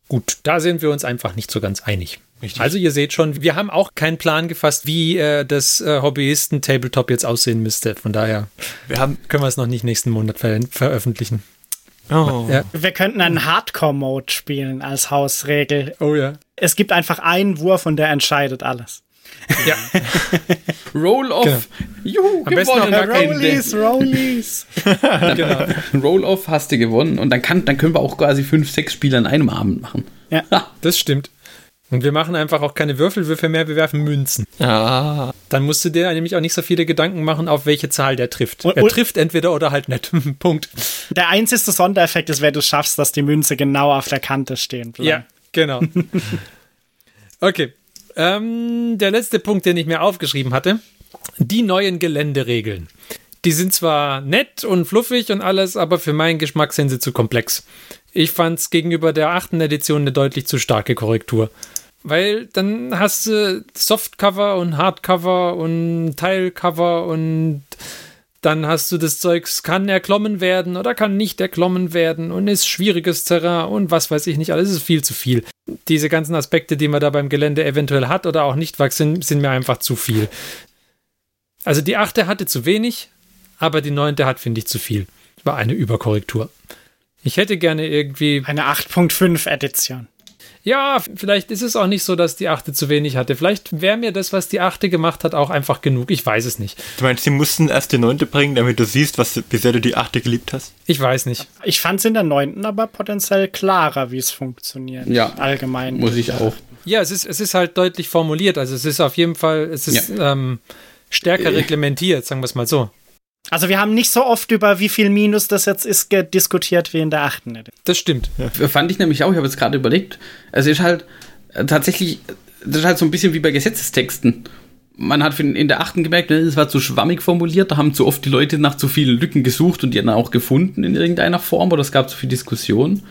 Gut, da sind wir uns einfach nicht so ganz einig. Richtig. Also ihr seht schon, wir haben auch keinen Plan gefasst, wie äh, das äh, Hobbyisten-Tabletop jetzt aussehen müsste. Von daher wir haben, können wir es noch nicht nächsten Monat ver veröffentlichen. Oh. Ja. Wir könnten einen Hardcore-Mode spielen als Hausregel. Oh ja. Es gibt einfach einen Wurf und der entscheidet alles. Ja. Roll-off. Genau. Juhu, Am gewonnen. Rollies, Rollies. genau. Roll-off hast du gewonnen und dann, kann, dann können wir auch quasi fünf, sechs Spiele an einem Abend machen. Ja, das stimmt. Und wir machen einfach auch keine Würfelwürfe mehr, wir werfen Münzen. Ah. Dann musst du dir nämlich auch nicht so viele Gedanken machen, auf welche Zahl der trifft. Und, er trifft entweder oder halt nicht. Punkt. Der einzige Sondereffekt ist, wenn du schaffst, dass die Münze genau auf der Kante stehen bleibt. Ja, genau. okay. Ähm, der letzte Punkt, den ich mir aufgeschrieben hatte, die neuen Geländeregeln. Die sind zwar nett und fluffig und alles, aber für meinen Geschmack sind sie zu komplex. Ich fand es gegenüber der achten Edition eine deutlich zu starke Korrektur. Weil dann hast du Softcover und Hardcover und Teilcover und dann hast du das Zeugs, kann erklommen werden oder kann nicht erklommen werden und ist schwieriges Terrain und was weiß ich nicht, alles ist viel zu viel. Diese ganzen Aspekte, die man da beim Gelände eventuell hat oder auch nicht wachsen, sind mir einfach zu viel. Also die achte hatte zu wenig, aber die neunte hat, finde ich, zu viel. War eine Überkorrektur. Ich hätte gerne irgendwie. Eine 8.5 Edition. Ja, vielleicht ist es auch nicht so, dass die achte zu wenig hatte. Vielleicht wäre mir das, was die achte gemacht hat, auch einfach genug. Ich weiß es nicht. Du meinst, sie mussten erst die neunte bringen, damit du siehst, was, wie sehr du die achte geliebt hast? Ich weiß nicht. Ich fand es in der neunten aber potenziell klarer, wie es funktioniert. Ja. Allgemein. Muss ich auch. Ja, es ist, es ist halt deutlich formuliert. Also es ist auf jeden Fall, es ist ja. ähm, stärker reglementiert, sagen wir es mal so. Also wir haben nicht so oft über wie viel Minus das jetzt ist diskutiert wie in der achten. Das stimmt. Ja. Fand ich nämlich auch, ich habe jetzt gerade überlegt. Es ist halt äh, tatsächlich, das ist halt so ein bisschen wie bei Gesetzestexten. Man hat in der achten gemerkt, es war zu schwammig formuliert, da haben zu oft die Leute nach zu vielen Lücken gesucht und die dann auch gefunden in irgendeiner Form oder es gab zu viel Diskussion.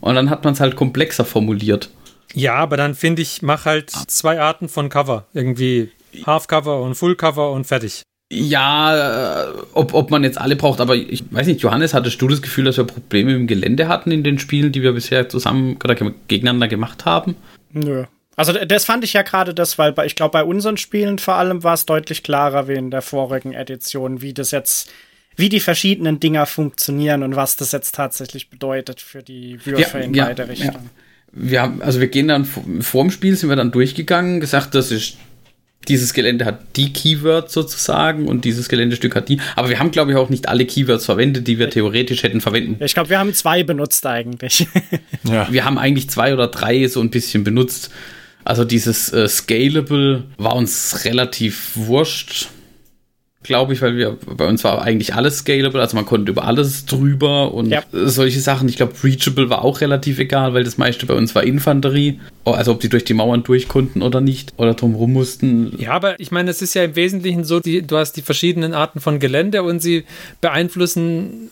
Und dann hat man es halt komplexer formuliert. Ja, aber dann finde ich, mach halt zwei Arten von Cover. Irgendwie Half-Cover und Full-Cover und fertig. Ja, äh, ob, ob man jetzt alle braucht, aber ich weiß nicht, Johannes, hattest du das Gefühl, dass wir Probleme im Gelände hatten in den Spielen, die wir bisher zusammen oder gegeneinander gemacht haben? Nö. Also das fand ich ja gerade das, weil bei, ich glaube, bei unseren Spielen vor allem war es deutlich klarer wie in der vorigen Edition, wie das jetzt, wie die verschiedenen Dinger funktionieren und was das jetzt tatsächlich bedeutet für die Würfe ja, in ja, beide Richtungen. Ja. Wir haben, also wir gehen dann vor dem Spiel sind wir dann durchgegangen, gesagt, das ist dieses Gelände hat die Keywords sozusagen und dieses Geländestück hat die. Aber wir haben, glaube ich, auch nicht alle Keywords verwendet, die wir theoretisch hätten verwenden. Ich glaube, wir haben zwei benutzt eigentlich. ja. Wir haben eigentlich zwei oder drei so ein bisschen benutzt. Also dieses äh, Scalable war uns relativ wurscht glaube ich, weil wir bei uns war eigentlich alles scalable, also man konnte über alles drüber und ja. solche Sachen. Ich glaube, Reachable war auch relativ egal, weil das meiste bei uns war Infanterie. Oh, also ob die durch die Mauern durch konnten oder nicht oder drumherum mussten. Ja, aber ich meine, es ist ja im Wesentlichen so, die, du hast die verschiedenen Arten von Gelände und sie beeinflussen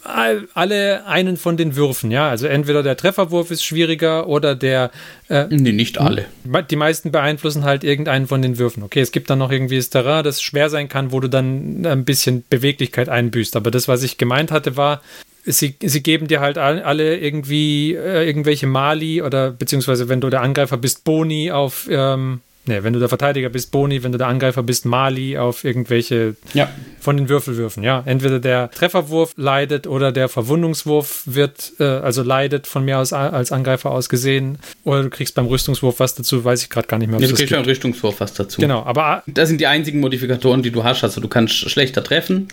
alle einen von den Würfen. Ja, also entweder der Trefferwurf ist schwieriger oder der. Äh, nee, nicht alle. Die meisten beeinflussen halt irgendeinen von den Würfen. Okay, es gibt dann noch irgendwie das Terrain, das schwer sein kann, wo du dann ein bisschen Beweglichkeit einbüßt. Aber das, was ich gemeint hatte, war, sie, sie geben dir halt alle irgendwie äh, irgendwelche Mali oder beziehungsweise wenn du der Angreifer bist, Boni auf ähm, Ne, wenn du der Verteidiger bist, Boni, wenn du der Angreifer bist, Mali auf irgendwelche ja. von den Würfelwürfen. Ja, entweder der Trefferwurf leidet oder der Verwundungswurf wird, äh, also leidet von mir aus als Angreifer aus gesehen. Oder du kriegst beim Rüstungswurf was dazu, weiß ich gerade gar nicht mehr. Ja, du kriegst beim Rüstungswurf was dazu. Genau, aber. Das sind die einzigen Modifikatoren, die du hast. Also du kannst schlechter treffen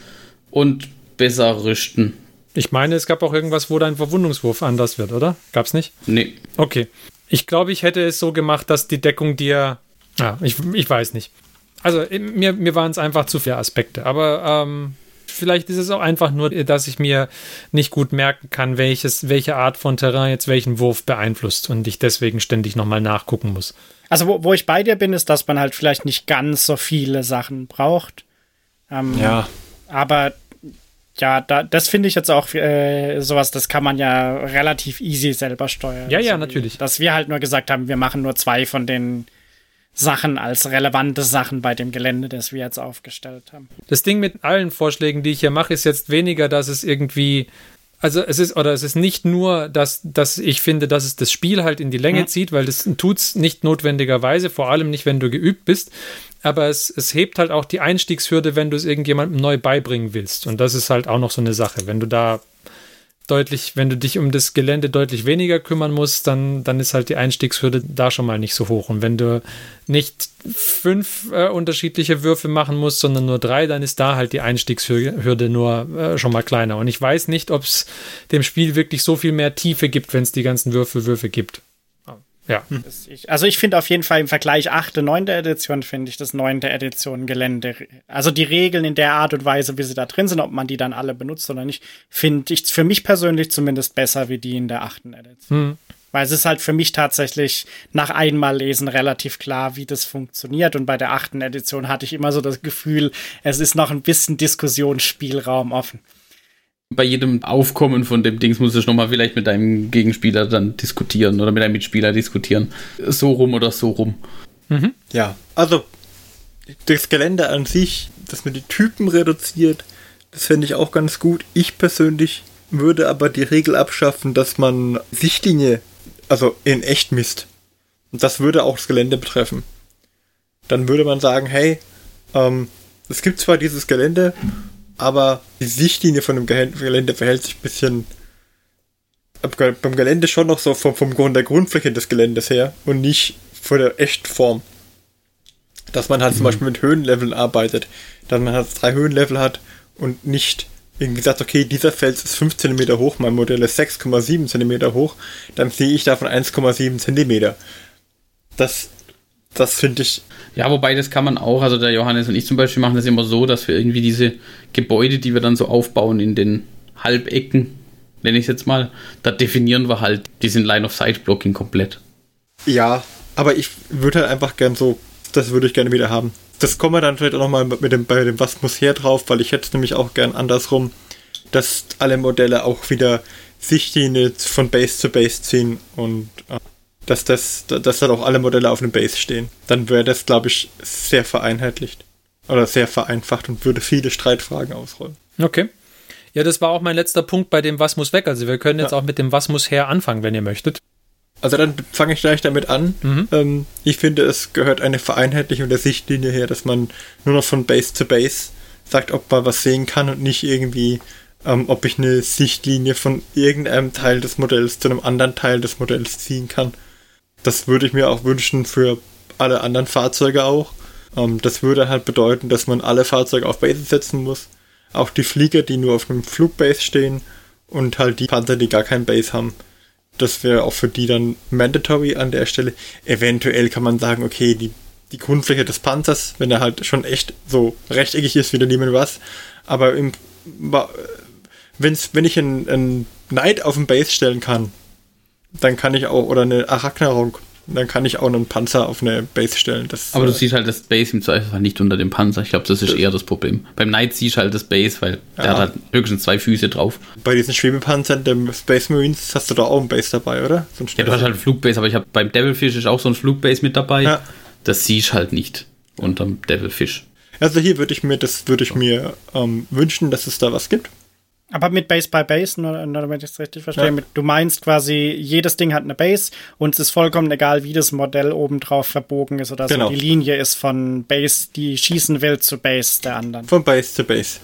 und besser rüsten. Ich meine, es gab auch irgendwas, wo dein Verwundungswurf anders wird, oder? Gab's nicht? Nee. Okay. Ich glaube, ich hätte es so gemacht, dass die Deckung dir ja, ich, ich weiß nicht. Also mir, mir waren es einfach zu viele Aspekte. Aber ähm, vielleicht ist es auch einfach nur, dass ich mir nicht gut merken kann, welches, welche Art von Terrain jetzt welchen Wurf beeinflusst und ich deswegen ständig nochmal nachgucken muss. Also, wo, wo ich bei dir bin, ist, dass man halt vielleicht nicht ganz so viele Sachen braucht. Ähm, Ja. Aber ja, da, das finde ich jetzt auch äh, sowas, das kann man ja relativ easy selber steuern. Ja, ja, So wie- natürlich. Dass wir halt nur gesagt haben, wir machen nur zwei von den Sachen als relevante Sachen bei dem Gelände, das wir jetzt aufgestellt haben. Das Ding mit allen Vorschlägen, die ich hier mache, ist jetzt weniger, dass es irgendwie. Also es ist, oder es ist nicht nur, dass, dass ich finde, dass es das Spiel halt in die Länge zieht, weil das tut's nicht notwendigerweise, vor allem nicht, wenn du geübt bist. Aber es, es hebt halt auch die Einstiegshürde, wenn du es irgendjemandem neu beibringen willst. Und das ist halt auch noch so eine Sache. Wenn du da deutlich, wenn du dich um das Gelände deutlich weniger kümmern musst, dann, dann ist halt die Einstiegshürde da schon mal nicht so hoch. Und wenn du nicht fünf äh, unterschiedliche Würfe machen musst, sondern nur drei, dann ist da halt die Einstiegshürde nur äh, schon mal kleiner. Und ich weiß nicht, ob es dem Spiel wirklich so viel mehr Tiefe gibt, wenn es die ganzen Würfelwürfe gibt. Ja. Ich, also ich finde auf jeden Fall im Vergleich 8. 9. Edition finde ich das 9. Edition Gelände, also die Regeln in der Art und Weise, wie sie da drin sind, ob man die dann alle benutzt oder nicht, finde ich für mich persönlich zumindest besser wie die in der 8. Edition. Weil es ist halt für mich tatsächlich nach einmal lesen relativ klar, wie das funktioniert. Und bei der 8. Edition hatte ich immer so das Gefühl, es ist noch ein bisschen Diskussionsspielraum offen. Bei jedem Aufkommen von dem Dings musst du nochmal vielleicht mit deinem Gegenspieler dann diskutieren oder mit deinem Mitspieler diskutieren. So rum oder so rum. Ja, also das Gelände an sich, dass man die Typen reduziert, das fände ich auch ganz gut. Ich persönlich würde aber die Regel abschaffen, dass man Sichtlinie, also in echt misst. Und das würde auch das Gelände betreffen. Dann würde man sagen, hey, ähm, es gibt zwar dieses Gelände, aber die Sichtlinie von dem Gelände verhält sich ein bisschen beim Gelände schon noch so vom, vom Grund der Grundfläche des Geländes her und nicht von der Echtform. Dass man halt zum Beispiel mit Höhenleveln arbeitet, dass man halt drei Höhenlevel hat und nicht irgendwie sagt, okay, dieser Fels ist 5 cm hoch, mein Modell ist 6,7 cm hoch, dann sehe ich davon 1,7 cm. Das, das finde ich, Ja, wobei das kann man auch, also der Johannes und ich zum Beispiel machen das immer so, dass wir irgendwie diese Gebäude, die wir dann so aufbauen in den Halbecken, nenne ich es jetzt mal, da definieren wir halt diesen Line-of-Sight-Blocking komplett. ja, aber ich würde halt einfach gern so, das würde ich gerne wieder haben. Das kommen wir dann vielleicht auch nochmal mit dem, bei dem Was muss her drauf, weil ich hätte es nämlich auch gern andersrum, dass alle Modelle auch wieder Sichtlinie von Base zu Base ziehen und äh, dass das, dass dann auch alle Modelle auf einem Base stehen. Dann wäre das, glaube ich, sehr vereinheitlicht. Oder sehr vereinfacht und würde viele Streitfragen ausräumen. Okay. Ja, das war auch mein letzter Punkt bei dem Was muss weg. Also wir können jetzt Ja. auch mit dem Was muss her anfangen, wenn ihr möchtet. Also dann fange ich gleich damit an. Ähm, ich finde, es gehört eine Vereinheitlichung der Sichtlinie her, dass man nur noch von Base zu Base sagt, ob man was sehen kann und nicht irgendwie, ähm, ob ich eine Sichtlinie von irgendeinem Teil des Modells zu einem anderen Teil des Modells ziehen kann. Das würde ich mir auch wünschen für alle anderen Fahrzeuge auch. Ähm, das würde halt bedeuten, dass man alle Fahrzeuge auf Base setzen muss. Auch die Flieger, die nur auf einem Flugbase stehen und halt die Panzer, die gar kein Base haben. Das wäre auch für die dann mandatory an der Stelle. Eventuell kann man sagen, okay, die, die Grundfläche des Panzers, wenn er halt schon echt so rechteckig ist, wieder nehmen was. Aber im, wenn's, wenn ich einen, einen Knight auf den Base stellen kann, dann kann ich auch, oder eine Arachnarung, dann kann ich auch einen Panzer auf eine Base stellen. Das, Aber du äh, siehst halt das Base im Zweifelsfall nicht unter dem Panzer. Ich glaube, das ist eher das Problem. Beim Knight siehst du halt das Base, weil der Ja. hat halt höchstens zwei Füße drauf. bei diesen Schwebepanzern der Space Marines hast du doch auch ein Base dabei, oder? So Ja, du hast halt ein Flugbase, aber ich habe beim Devilfish ist auch so ein Flugbase mit dabei. Ja. Das siehst du halt nicht unterm Devilfish. Also hier würde ich mir, das würde ich mir ähm, wünschen, dass es da was gibt. Aber mit Base by Base, nur, nur damit ich es richtig verstehe, Ja. mit, du meinst quasi, jedes Ding hat eine Base und es ist vollkommen egal, wie das Modell obendrauf verbogen ist oder Genau. so. Die Linie ist von Base, die schießen will, zu Base der anderen. Von Base zu Base.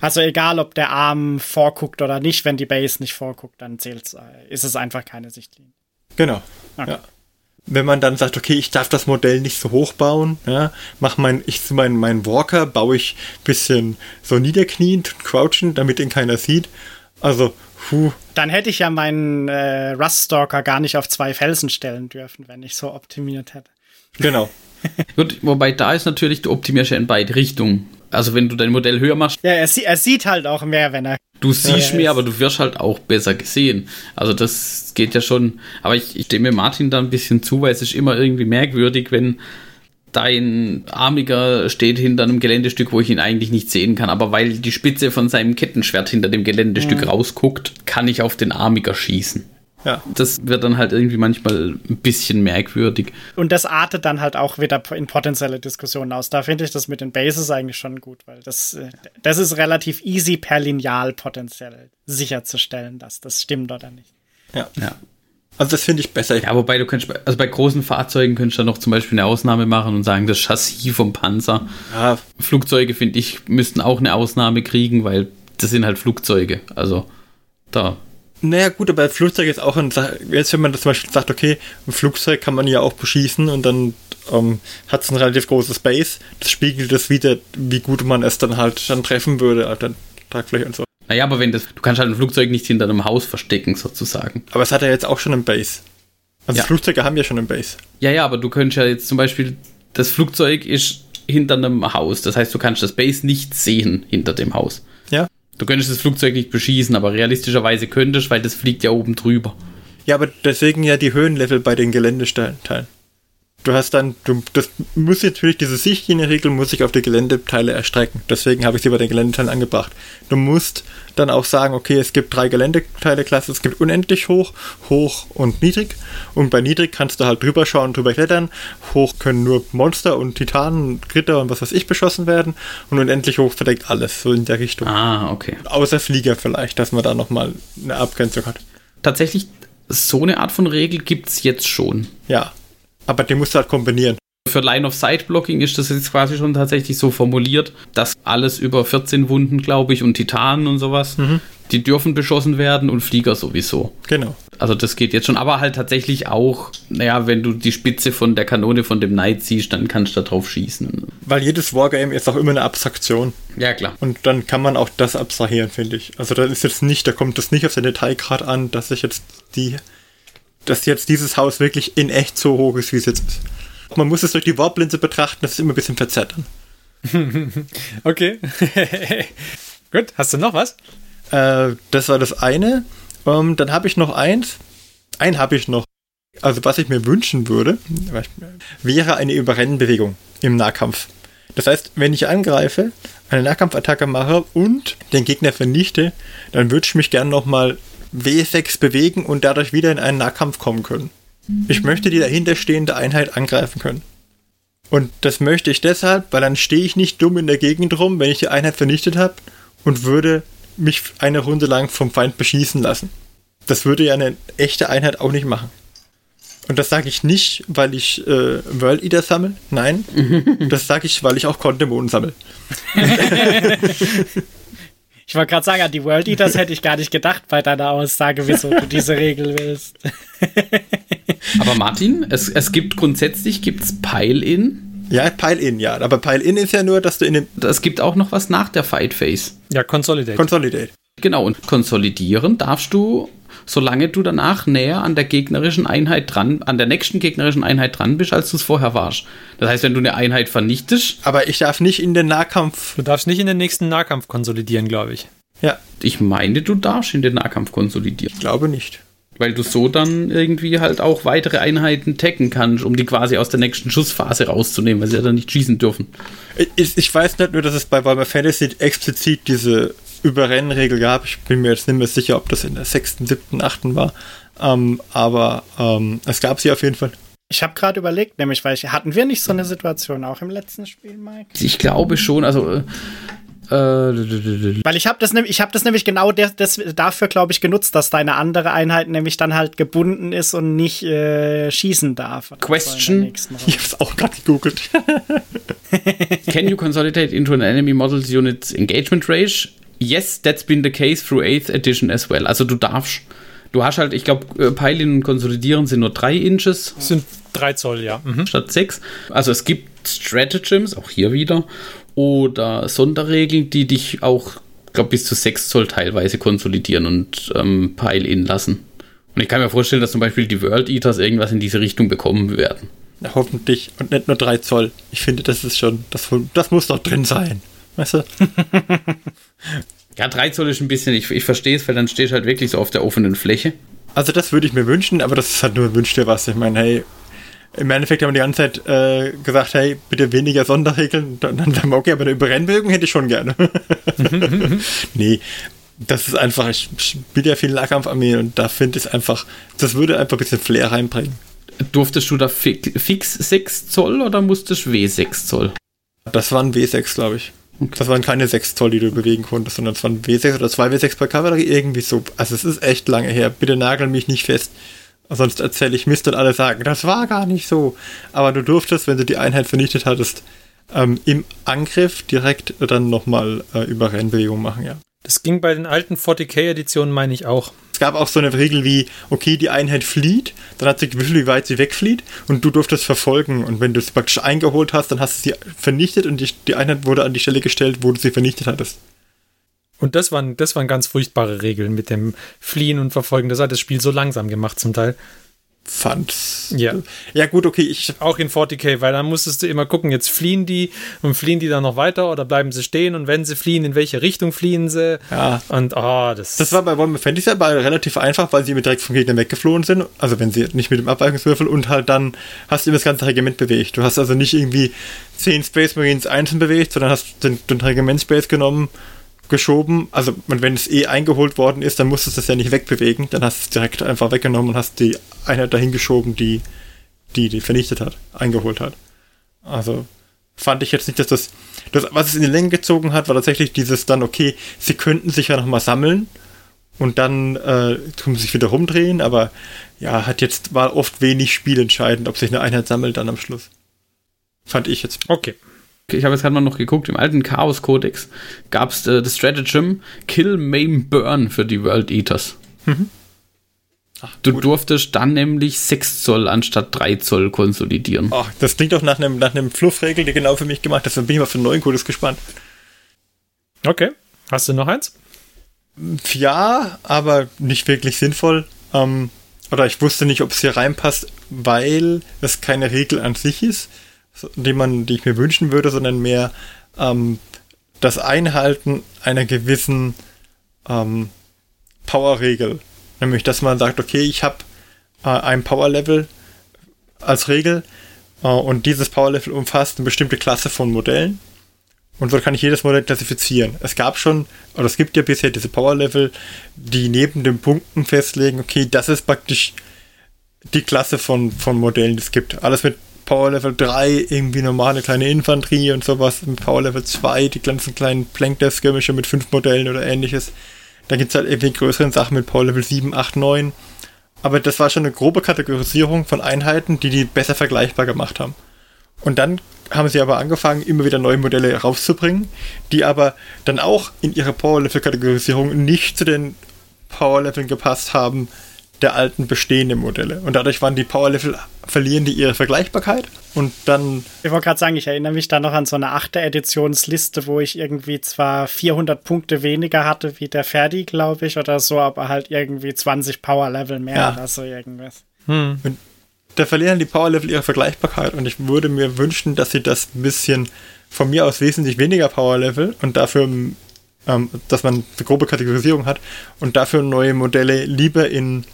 Also egal, ob der Arm vorguckt oder nicht, wenn die Base nicht vorguckt, dann zählt's, äh, ist es einfach keine Sichtlinie. Genau. Okay. Ja. Wenn man dann sagt, okay, ich darf das Modell nicht so hoch bauen, ja, mach mein, ich mein, mein Walker baue ich bisschen so niederkniend und crouchen, damit ihn keiner sieht. Also, puh, Dann hätte ich ja meinen äh, Ruststalker gar nicht auf zwei Felsen stellen dürfen, wenn ich so optimiert hätte. genau. Gut, wobei da ist natürlich, du optimierst ja in beide Richtungen. Also wenn du dein Modell höher machst, Ja, er, sie er sieht halt auch mehr, wenn er. du siehst mehr, aber du wirst halt auch besser gesehen. Also das geht ja schon. Aber ich, ich stimme Martin da ein bisschen zu, weil es ist immer irgendwie merkwürdig, wenn dein Armiger steht hinter einem Geländestück, wo ich ihn eigentlich nicht sehen kann. Aber weil die Spitze von seinem Kettenschwert hinter dem Geländestück rausguckt, kann ich auf den Armiger schießen. Ja. Das wird dann halt irgendwie manchmal ein bisschen merkwürdig. Und das artet dann halt auch wieder in potenzielle Diskussionen aus. Da finde ich das mit den Bases eigentlich schon gut, weil das, äh, das ist relativ easy per Lineal potenziell sicherzustellen, dass das stimmt oder nicht. Ja. Ja. Also das finde ich besser. Ja, wobei du kannst, bei- also bei großen Fahrzeugen könntest du dann noch zum Beispiel eine Ausnahme machen und sagen, das Chassis vom Panzer. Ja, Flugzeuge, finde ich, müssten auch eine Ausnahme kriegen, weil das sind halt Flugzeuge. Also da. Naja, gut, aber Flugzeug ist auch ein Sa- Jetzt, wenn man das zum Beispiel sagt, okay, ein Flugzeug kann man ja auch beschießen und dann ähm, hat es ein relativ großes Base, das spiegelt das wieder, wie gut man es dann halt dann treffen würde, halt dann Tragfläche und so. Naja, aber wenn das, du kannst halt ein Flugzeug nicht hinter einem Haus verstecken, sozusagen. Aber es hat ja jetzt auch schon ein Base. Also Ja. Flugzeuge haben ja schon ein Base. Ja, ja, aber du könntest ja jetzt zum Beispiel, das Flugzeug ist hinter einem Haus. Das heißt, du kannst das Base nicht sehen hinter dem Haus. Ja. Du könntest das Flugzeug nicht beschießen, aber realistischerweise könntest, weil das fliegt ja oben drüber. Ja, aber deswegen ja die Höhenlevel bei den Geländeteilen. Du hast dann, du, das muss natürlich, diese Sichtlinienregel muss sich auf die Geländeteile erstrecken. Deswegen habe ich sie bei den Geländeteilen angebracht. Du musst dann auch sagen, okay, es gibt drei Geländeteile-Klassen, es gibt unendlich hoch, hoch und niedrig. Und bei niedrig kannst du halt drüber schauen, drüber klettern. Hoch können nur Monster und Titanen, Ritter und was weiß ich beschossen werden. Und unendlich hoch verdeckt alles, so in der Richtung. Ah, okay. Außer Flieger vielleicht, dass man da nochmal eine Abgrenzung hat. Tatsächlich, so eine Art von Regel gibt es jetzt schon. Ja. Aber die musst du halt kombinieren. Für Line-of-Sight-Blocking ist das jetzt quasi schon tatsächlich so formuliert, dass alles über 14 Wunden, glaube ich, und Titanen und sowas, die dürfen beschossen werden und Flieger sowieso. Genau. Also das geht jetzt schon, aber halt tatsächlich auch, naja, wenn du die Spitze von der Kanone von dem Knight siehst, dann kannst du da drauf schießen. Weil jedes Wargame ist auch immer eine Abstraktion. Ja, klar. Und dann kann man auch das abstrahieren, finde ich. Also da ist jetzt nicht, da kommt es nicht auf den Detailgrad an, dass ich jetzt die, dass jetzt dieses Haus wirklich in echt so hoch ist, wie es jetzt ist. Man muss es durch die Warplinse betrachten, das ist immer ein bisschen verzerrt dann. Okay. Gut, hast du noch was? Äh, das war das eine. Ähm, dann habe ich noch eins. Ein habe ich noch. Also was ich mir wünschen würde, wäre eine Überrennenbewegung im Nahkampf. Das heißt, wenn ich angreife, eine Nahkampfattacke mache und den Gegner vernichte, dann würde ich mich gern nochmal W6 bewegen und dadurch wieder in einen Nahkampf kommen können. Ich möchte die dahinterstehende Einheit angreifen können. Und das möchte ich deshalb, weil dann stehe ich nicht dumm in der Gegend rum, wenn ich die Einheit vernichtet habe und würde mich eine Runde lang vom Feind beschießen lassen. Das würde ja eine echte Einheit auch nicht machen. Und das sage ich nicht, weil ich äh, World Eater sammle. Nein, das sage ich, weil ich auch Kondämonen sammle. Ich wollte gerade sagen, an die World Eaters hätte ich gar nicht gedacht bei deiner Aussage, wieso du diese Regel willst. Aber Martin, es, es gibt grundsätzlich gibt's Pile-In. Ja, Pile-In, ja. Aber Pile-In ist ja nur, dass du in den Es gibt auch noch was nach der Fight Phase. Ja, Consolidate. Consolidate. Genau, und konsolidieren darfst du, solange du danach näher an der gegnerischen Einheit dran, an der nächsten gegnerischen Einheit dran bist, als du es vorher warst. Das heißt, wenn du eine Einheit vernichtest, Aber ich darf nicht in den Nahkampf. du darfst nicht in den nächsten Nahkampf konsolidieren, glaube ich. Ja, ich meine, du darfst in den Nahkampf konsolidieren. ich glaube nicht. Weil du so dann irgendwie halt auch weitere Einheiten tacken kannst, um die quasi aus der nächsten Schussphase rauszunehmen, weil sie ja dann nicht schießen dürfen. Ich, ich weiß nicht nur, dass es bei Warhammer Fantasy explizit diese Überrennenregel gab. Ich bin mir jetzt nicht mehr sicher, ob das in der sechsten, siebten, achten war. Ähm, aber ähm, es gab sie auf jeden Fall. Ich habe gerade überlegt, nämlich, weil ich, hatten wir nicht so eine Situation auch im letzten Spiel, Mike? Ich glaube schon, also äh, äh, Weil ich habe das, ich hab das nämlich genau des, des, dafür, glaube ich, genutzt, dass deine andere Einheit nämlich dann halt gebunden ist und nicht äh, schießen darf. Question? der. Ich habe es auch gerade gegoogelt. Can you consolidate into an enemy model's unit's engagement range? Yes, that's been the case through 8th edition as well. Also du darfst, du hast halt, ich glaube, Peilen und Konsolidieren sind nur 3 Inches sind drei Zoll, ja. Mhm. statt 6. Also es gibt Stratagems, auch hier wieder, oder Sonderregeln, die dich auch, glaube bis zu 6 Zoll teilweise konsolidieren und ähm, Pile-In lassen. Und ich kann mir vorstellen, dass zum Beispiel die World Eaters irgendwas in diese Richtung bekommen werden. Ja, hoffentlich. Und nicht nur 3 Zoll. Ich finde, das ist schon, das, das muss doch drin sein. Weißt du? Ja, 3 Zoll ist ein bisschen, ich, ich verstehe es, weil dann stehst du halt wirklich so auf der offenen Fläche. Also das würde ich mir wünschen, aber das ist halt nur wünscht dir was. Ich meine, hey, im Endeffekt haben wir die ganze Zeit äh, gesagt, hey, bitte weniger Sonderregeln. Dann, dann wären wir okay, aber eine Überrennbewegung hätte ich schon gerne. nee, das ist einfach, ich spiele ja viel Nahkampfarmee und da finde ich einfach, das würde einfach ein bisschen Flair reinbringen. Durftest du da fi fix 6 Zoll oder musstest du W6 Zoll? Das waren W6, glaube ich. Okay. Das waren keine 6 Zoll, die du bewegen konntest, sondern es waren W6 oder 2 W6 per Kavallerie, irgendwie so. Also es ist echt lange her. Bitte nagel mich nicht fest. Sonst erzähle ich Mist und alle sagen, das war gar nicht so. Aber du durftest, wenn du die Einheit vernichtet hattest, ähm, im Angriff direkt dann nochmal äh, über Rennbewegung machen, ja. Das ging bei den alten 40k-Editionen, meine ich auch. Es gab auch so eine Regel wie, okay, die Einheit flieht, dann hat sie gewusst, wie weit sie wegflieht und du durftest verfolgen. Und wenn du sie praktisch eingeholt hast, dann hast du sie vernichtet und die, die Einheit wurde an die Stelle gestellt, wo du sie vernichtet hattest. Und das waren, das waren ganz furchtbare Regeln mit dem Fliehen und Verfolgen. Das hat das Spiel so langsam gemacht zum Teil fand's. Ja. Ja, gut, okay, ich. Auch in 40k, weil dann musstest du immer gucken, jetzt fliehen die und fliehen die dann noch weiter oder bleiben sie stehen und wenn sie fliehen, in welche Richtung fliehen sie? Ja. Und ah, oh, das. Das war bei Warhammer Fantasy aber relativ einfach, weil sie immer direkt vom Gegner weggeflohen sind. Also wenn sie nicht mit dem Abweichungswürfel und halt dann hast du immer das ganze Regiment bewegt. Du hast also nicht irgendwie zehn Space Marines einzeln bewegt, sondern hast den, den Regimentsspace genommen geschoben. Also, wenn es eh eingeholt worden ist, dann musstest du es ja nicht wegbewegen. Dann hast du es direkt einfach weggenommen und hast die Einheit dahin geschoben, die, die die vernichtet hat, eingeholt hat. Also, fand ich jetzt nicht, dass das, das, was es in die Länge gezogen hat, war tatsächlich dieses dann, okay, sie könnten sich ja nochmal sammeln und dann äh, tun sie sich wieder rumdrehen, aber ja, hat jetzt, war oft wenig spielentscheidend, ob sich eine Einheit sammelt dann am Schluss. Fand ich jetzt. Okay ich habe jetzt gerade mal noch geguckt, im alten Chaos-Kodex gab es äh, das Stratagem Kill, Maim, Burn für die World Eaters. Mhm. Ach, du gut. durftest dann nämlich 6 Zoll anstatt 3 Zoll konsolidieren. Ach, das klingt doch nach einem, nach einem Fluffregel, die genau für mich gemacht ist. Dann bin ich mal für den neuen Kodex gespannt. Okay. Hast du noch eins? Ja, aber nicht wirklich sinnvoll. Ähm, oder ich wusste nicht, ob es hier reinpasst, weil es keine Regel an sich ist die man, die ich mir wünschen würde, sondern mehr ähm, das Einhalten einer gewissen ähm, Power-Regel. Nämlich, dass man sagt, okay, ich habe äh, ein Power-Level als Regel äh, und dieses Power-Level umfasst eine bestimmte Klasse von Modellen. Und so kann ich jedes Modell klassifizieren. Es gab schon, oder es gibt ja bisher diese Power-Level, die neben den Punkten festlegen, okay, das ist praktisch die Klasse von, von Modellen, die es gibt. Alles mit Power Level 3 irgendwie normale kleine Infanterie und sowas. Mit Power Level 2 die ganzen kleinen Plank-Death-Skirmisher mit 5 Modellen oder ähnliches. Dann gibt es halt irgendwie größeren Sachen mit Power Level 7, 8, 9. Aber das war schon eine grobe Kategorisierung von Einheiten, die die besser vergleichbar gemacht haben. Und dann haben sie aber angefangen, immer wieder neue Modelle rauszubringen, die aber dann auch in ihrer Power-Level-Kategorisierung nicht zu den Power-Leveln gepasst haben, der alten bestehenden Modelle. Und dadurch waren die Power-Level, verlieren die ihre Vergleichbarkeit. Und dann. Ich wollte gerade sagen, ich erinnere mich da noch an so eine achte Editionsliste, wo ich irgendwie zwar 400 Punkte weniger hatte wie der Ferdi, glaube ich, oder so, aber halt irgendwie 20 Power-Level mehr ja. oder so irgendwas. Hm. Und da verlieren die Power-Level ihre Vergleichbarkeit. Und ich würde mir wünschen, dass sie das ein bisschen von mir aus wesentlich weniger Power-Level und dafür ähm, dass man eine grobe Kategorisierung hat und dafür neue Modelle lieber in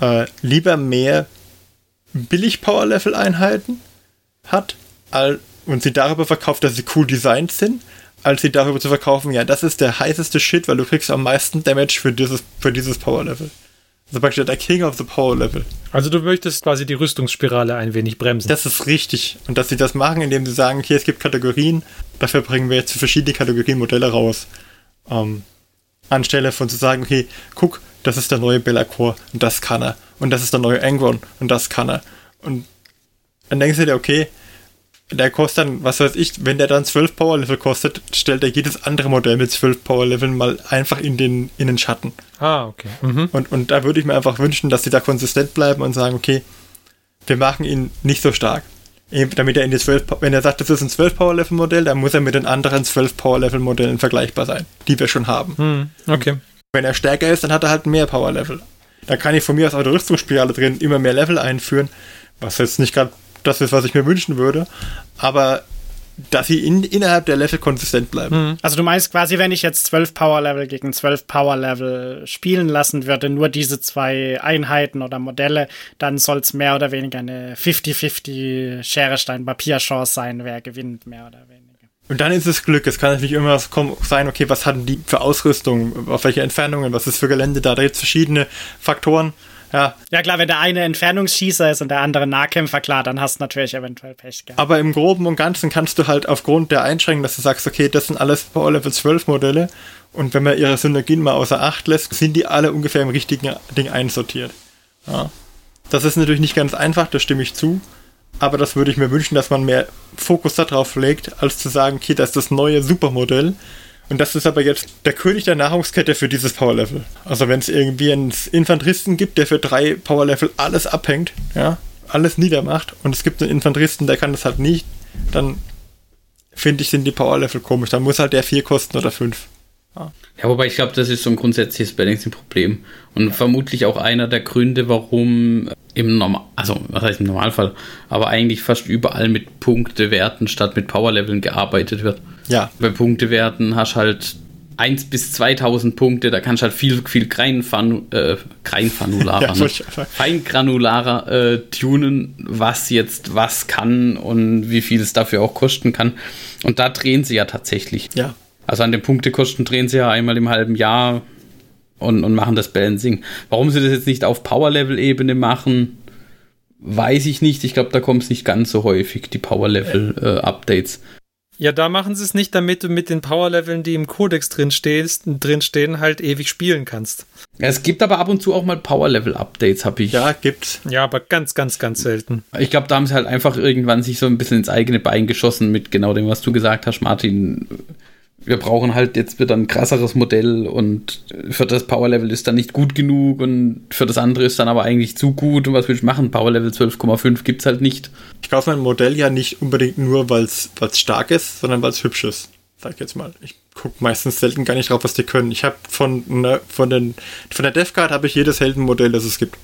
äh, lieber mehr Billig-Power-Level-Einheiten hat all, und sie darüber verkauft, dass sie cool designt sind, als sie darüber zu verkaufen, ja, das ist der heißeste Shit, weil du kriegst am meisten Damage für dieses, für dieses Power-Level. Also praktisch der King of the Power Level. Also du möchtest quasi die Rüstungsspirale ein wenig bremsen. Das ist richtig. Und dass sie das machen, indem sie sagen, okay, es gibt Kategorien, dafür bringen wir jetzt verschiedene Kategorien Modelle raus. Ähm, anstelle von zu sagen, okay, guck, das ist der neue Bellacore und das kann er. Und das ist der neue Angron und das kann er. Und dann denkst du dir, okay, der kostet dann, was weiß ich, wenn der dann 12 Power Level kostet, stellt er jedes andere Modell mit 12 Power Leveln mal einfach in den, in den Schatten. Ah, okay. Mhm. Und, und da würde ich mir einfach wünschen, dass sie da konsistent bleiben und sagen, okay, wir machen ihn nicht so stark. Damit er in die 12, wenn er sagt, das ist ein 12 Power Level Modell, dann muss er mit den anderen 12 Power Level Modellen vergleichbar sein, die wir schon haben. Mhm. Okay. Wenn er stärker ist, dann hat er halt mehr Power-Level. Da kann ich von mir aus auch der Rüstungsspirale drin immer mehr Level einführen, was jetzt nicht gerade das ist, was ich mir wünschen würde. Aber dass sie in, innerhalb der Level konsistent bleiben. Also du meinst quasi, wenn ich jetzt 12 Power Level gegen 12 Power Level spielen lassen würde, nur diese zwei Einheiten oder Modelle, dann soll es mehr oder weniger eine 50-50 Schere, Stein, Papier Chance sein, wer gewinnt, mehr oder weniger. Und dann ist es Glück. Es kann natürlich immer kommen, sein, okay, was hatten die für Ausrüstung, auf welche Entfernungen, was ist für Gelände da, da gibt es verschiedene Faktoren. Ja, Ja klar, wenn der eine Entfernungsschießer ist und der andere Nahkämpfer, klar, dann hast du natürlich eventuell Pech gehabt. aber im Groben und Ganzen kannst du halt aufgrund der Einschränkungen, dass du sagst, okay, das sind alles Power Level 12 Modelle und wenn man ihre Synergien mal außer Acht lässt, sind die alle ungefähr im richtigen Ding einsortiert. Ja. Das ist natürlich nicht ganz einfach, da stimme ich zu. Aber das würde ich mir wünschen, dass man mehr Fokus darauf legt, als zu sagen, okay, das ist das neue Supermodell. Und das ist aber jetzt der König der Nahrungskette für dieses Power-Level. Also wenn es irgendwie einen Infanteristen gibt, der für drei Power-Level alles abhängt, ja, alles niedermacht, und es gibt einen Infanteristen, der kann das halt nicht, dann finde ich, sind die Power-Level komisch. Dann muss halt der vier kosten oder fünf. Ja, wobei ich glaube, das ist so ein grundsätzliches Balancing-Problem. Und vermutlich auch einer der Gründe, warum im Normal, also was heißt im Normalfall, aber eigentlich fast überall mit Punktewerten statt mit Powerleveln gearbeitet wird. Ja, Bei Punktewerten hast halt 1 bis 2000 Punkte, da kannst du halt viel, viel Greinfanu, äh, Greinfanularer, Ja, ne? feingranularer äh, tunen, was jetzt was kann und wie viel es dafür auch kosten kann. Und da drehen sie ja tatsächlich. ja. Also an den Punktekosten drehen sie ja einmal im halben Jahr und, und machen das Balancing. Warum sie das jetzt nicht auf Power-Level-Ebene machen, weiß ich nicht. Ich glaube, da kommt es nicht ganz so häufig, die Power-Level-Updates. Ja, da machen sie es nicht, damit du mit den Powerleveln, die im Codex drin, stehst, drin stehen, halt ewig spielen kannst. Ja, es gibt aber ab und zu auch mal Power-Level-Updates, habe ich. Ja, gibt's. Ja, aber ganz, ganz, ganz selten. Ich glaube, da haben sie halt einfach irgendwann sich so ein bisschen ins eigene Bein geschossen mit genau dem, was du gesagt hast, Martin. Wir brauchen halt jetzt wieder ein krasseres Modell und für das Power-Level ist dann nicht gut genug und für das andere ist dann aber eigentlich zu gut. Und was will ich machen? Power-Level 12,5 gibt's halt nicht. Ich kaufe mein Modell ja nicht unbedingt nur, weil es stark ist, sondern weil es hübsch ist. Sag ich jetzt mal. Ich gucke meistens selten gar nicht drauf, was die können. Ich habe von, ne, von, den, von der Death Card habe ich jedes Heldenmodell, das es gibt.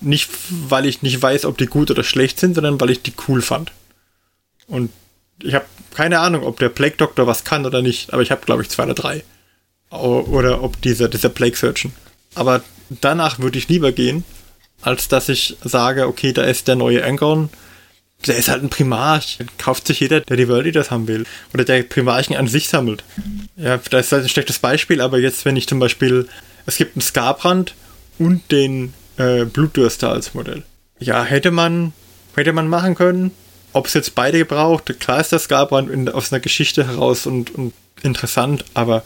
Nicht, weil ich nicht weiß, ob die gut oder schlecht sind, sondern weil ich die cool fand. Und ich habe keine Ahnung, ob der Plague Doctor was kann oder nicht, aber ich habe, glaube ich, zwei oder drei. Oder ob dieser, dieser Plague Surgeon. Aber danach würde ich lieber gehen, als dass ich sage, okay, da ist der neue Angon, der ist halt ein Primarch. Kauft sich jeder, der die World Eaters haben will. Oder der Primarchen an sich sammelt. Ja, das ist halt ein schlechtes Beispiel, aber jetzt, wenn ich zum Beispiel, es gibt einen Skarbrand und den äh, Blutdürster als Modell. Ja, hätte man, hätte man machen können. Ob es jetzt beide gebraucht, klar ist der Skarbrand in, aus einer Geschichte heraus und, und interessant, aber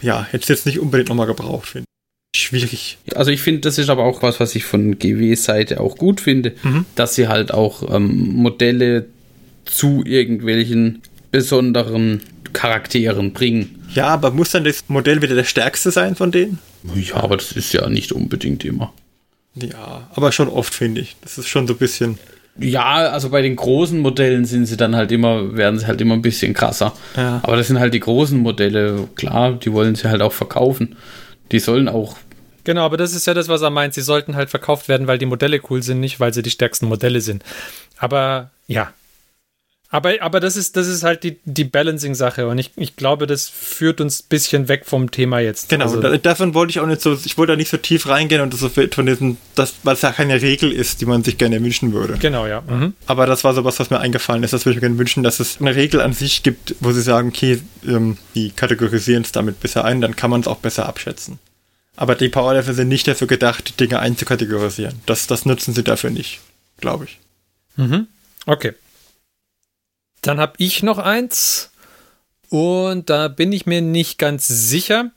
ja, hätte es jetzt nicht unbedingt nochmal gebraucht, finde ich. Schwierig. Also ich finde, das ist aber auch was, was ich von GW-Seite auch gut finde, dass sie halt auch ähm, Modelle zu irgendwelchen besonderen Charakteren bringen. Ja, aber muss dann das Modell wieder der stärkste sein von denen? Ja, aber das ist ja nicht unbedingt immer. Ja, aber schon oft, finde ich. Das ist schon so ein bisschen. Ja, also bei den großen Modellen sind sie dann halt immer, werden sie halt immer ein bisschen krasser. Ja. Aber das sind halt die großen Modelle, klar, die wollen sie halt auch verkaufen. Die sollen auch, Genau, aber das ist ja das, was er meint. Sie sollten halt verkauft werden, weil die Modelle cool sind, nicht weil sie die stärksten Modelle sind. Aber ja. Aber, aber das ist, das ist halt die, die Balancing-Sache und ich, ich glaube, das führt uns ein bisschen weg vom Thema jetzt. Genau, Also, da, davon wollte ich auch nicht so, ich wollte da nicht so tief reingehen und das so von diesem, das, es ja keine Regel ist, die man sich gerne wünschen würde. genau, ja. Mhm. Aber das war sowas, was mir eingefallen ist. Das würde ich mir gerne wünschen, dass es eine Regel an sich gibt, wo sie sagen, okay, ähm, die kategorisieren es damit besser ein, dann kann man es auch besser abschätzen. Aber die Powerlevel sind nicht dafür gedacht, die Dinge einzukategorisieren. Das, das nutzen sie dafür nicht, glaube ich. Okay. Dann habe ich noch eins und da bin ich mir nicht ganz sicher.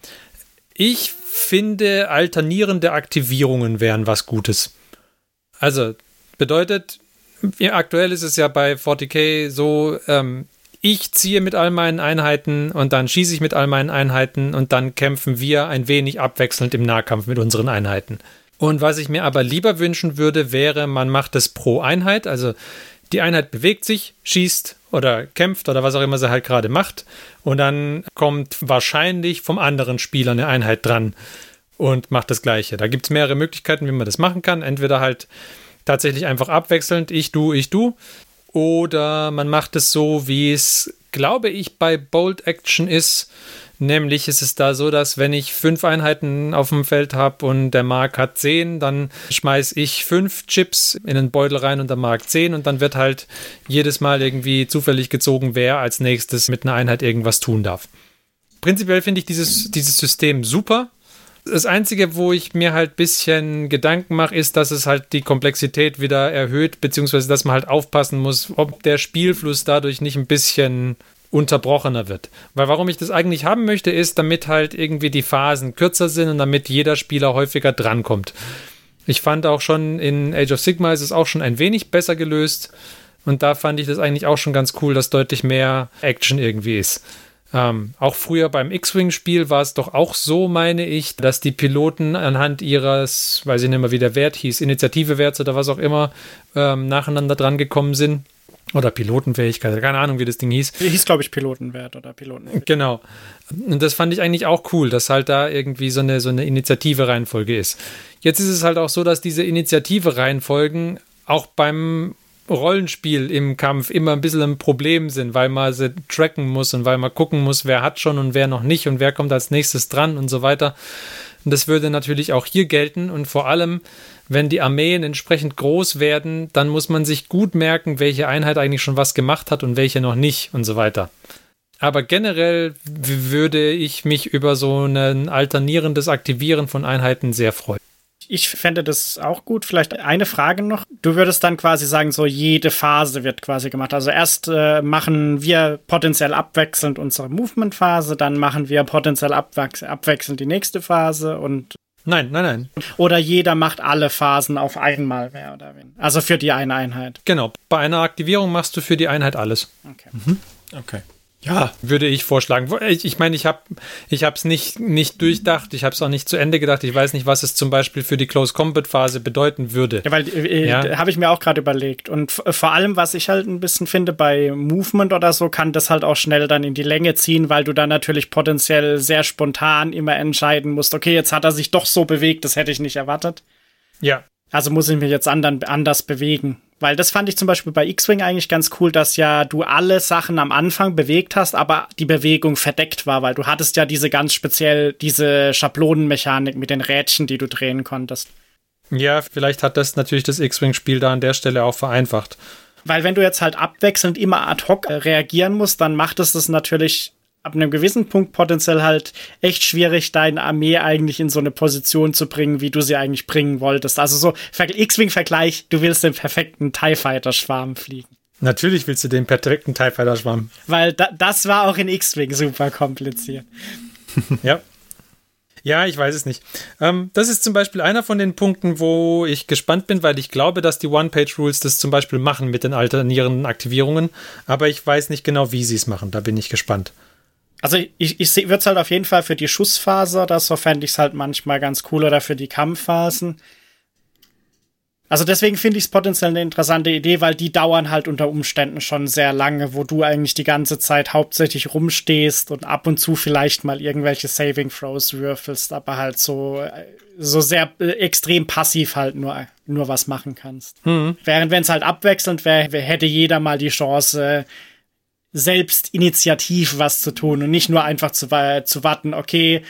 Ich finde, alternierende Aktivierungen wären was Gutes. Also, bedeutet, aktuell ist es ja bei 40k so, ähm, ich ziehe mit all meinen Einheiten und dann schieße ich mit all meinen Einheiten und dann kämpfen wir ein wenig abwechselnd im Nahkampf mit unseren Einheiten. Und was ich mir aber lieber wünschen würde, wäre, man macht es pro Einheit. Also die Einheit bewegt sich, schießt oder kämpft oder was auch immer sie halt gerade macht. Und dann kommt wahrscheinlich vom anderen Spieler eine Einheit dran und macht das Gleiche. Da gibt es mehrere Möglichkeiten, wie man das machen kann. Entweder halt tatsächlich einfach abwechselnd, ich, du, ich, du. Oder man macht es so, wie es, glaube ich, bei Bold Action ist. Nämlich ist es da so, dass wenn ich fünf Einheiten auf dem Feld habe und der Mark hat zehn, dann schmeiße ich fünf Chips in den Beutel rein und der Mark zehn und dann wird halt jedes Mal irgendwie zufällig gezogen, wer als nächstes mit einer Einheit irgendwas tun darf. Prinzipiell finde ich dieses, dieses System super. Das Einzige, wo ich mir halt ein bisschen Gedanken mache, ist, dass es halt die Komplexität wieder erhöht, beziehungsweise dass man halt aufpassen muss, ob der Spielfluss dadurch nicht ein bisschen unterbrochener wird. Weil warum ich das eigentlich haben möchte, ist, damit halt irgendwie die Phasen kürzer sind und damit jeder Spieler häufiger drankommt. Ich fand auch schon in Age of Sigma ist es auch schon ein wenig besser gelöst und da fand ich das eigentlich auch schon ganz cool, dass deutlich mehr Action irgendwie ist. Ähm, auch früher beim X-Wing-Spiel war es doch auch so, meine ich, dass die Piloten anhand ihres, weiß ich nicht mehr, wie der Wert hieß, Initiative-Werts oder was auch immer, ähm, nacheinander dran gekommen sind. Oder Pilotenfähigkeit, keine Ahnung, wie das Ding hieß. Hieß, glaube ich, Pilotenwert oder Piloten. Genau. Und das fand ich eigentlich auch cool, dass halt da irgendwie so eine, so eine Initiative-Reihenfolge ist. Jetzt ist es halt auch so, dass diese Initiative-Reihenfolgen auch beim Rollenspiel im Kampf immer ein bisschen ein Problem sind, weil man sie tracken muss und weil man gucken muss, wer hat schon und wer noch nicht und wer kommt als nächstes dran und so weiter. Und das würde natürlich auch hier gelten und vor allem, wenn die Armeen entsprechend groß werden, dann muss man sich gut merken, welche Einheit eigentlich schon was gemacht hat und welche noch nicht und so weiter. Aber generell würde ich mich über so ein alternierendes Aktivieren von Einheiten sehr freuen ich fände das auch gut. Vielleicht eine Frage noch. Du würdest dann quasi sagen, so jede Phase wird quasi gemacht. Also erst äh, machen wir potenziell abwechselnd unsere Movement-Phase, dann machen wir potenziell abwechselnd die nächste Phase und Nein, nein, nein. Oder jeder macht alle Phasen auf einmal, mehr oder weniger. Also für die eine Einheit. Genau. Bei einer Aktivierung machst du für die Einheit alles. Okay. Mhm. Okay. Ja, würde ich vorschlagen. Ich, ich meine, ich habe ich es nicht, nicht durchdacht, ich habe es auch nicht zu Ende gedacht. Ich weiß nicht, was es zum Beispiel für die Close Combat Phase bedeuten würde. Ja, weil äh, ja. habe ich mir auch gerade überlegt. Und vor allem, was ich halt ein bisschen finde, bei Movement oder so, kann das halt auch schnell dann in die Länge ziehen, weil du dann natürlich potenziell sehr spontan immer entscheiden musst, okay, jetzt hat er sich doch so bewegt, das hätte ich nicht erwartet. Ja. Also muss ich mich jetzt andern, anders bewegen. Weil das fand ich zum Beispiel bei X-Wing eigentlich ganz cool, dass ja du alle Sachen am Anfang bewegt hast, aber die Bewegung verdeckt war, weil du hattest ja diese ganz speziell, diese Schablonenmechanik mit den Rädchen, die du drehen konntest. Ja, vielleicht hat das natürlich das X-Wing-Spiel da an der Stelle auch vereinfacht. Weil wenn du jetzt halt abwechselnd immer ad hoc reagieren musst, dann macht es das natürlich ab einem gewissen Punkt potenziell halt echt schwierig, deine Armee eigentlich in so eine Position zu bringen, wie du sie eigentlich bringen wolltest. Also so X-Wing-Vergleich, du willst den perfekten TIE Fighter-Schwarm fliegen. Natürlich willst du den perfekten TIE Fighter-Schwarm. Weil da, das war auch in X-Wing super kompliziert. ja. Ja, ich weiß es nicht. Ähm, das ist zum Beispiel einer von den Punkten, wo ich gespannt bin, weil ich glaube, dass die One-Page-Rules das zum Beispiel machen mit den alternierenden Aktivierungen. Aber ich weiß nicht genau, wie sie es machen. Da bin ich gespannt. Also ich, ich würde es halt auf jeden Fall für die Schussphase oder so fände ich es halt manchmal ganz cool oder für die Kampfphasen. Also deswegen finde ich es potenziell eine interessante Idee, weil die dauern halt unter Umständen schon sehr lange, wo du eigentlich die ganze Zeit hauptsächlich rumstehst und ab und zu vielleicht mal irgendwelche Saving Throws würfelst, aber halt so, so sehr äh, extrem passiv halt nur, nur was machen kannst. Mhm. Während wenn es halt abwechselnd wäre, hätte jeder mal die Chance, selbst initiativ was zu tun und nicht nur einfach zu, zu warten, okay,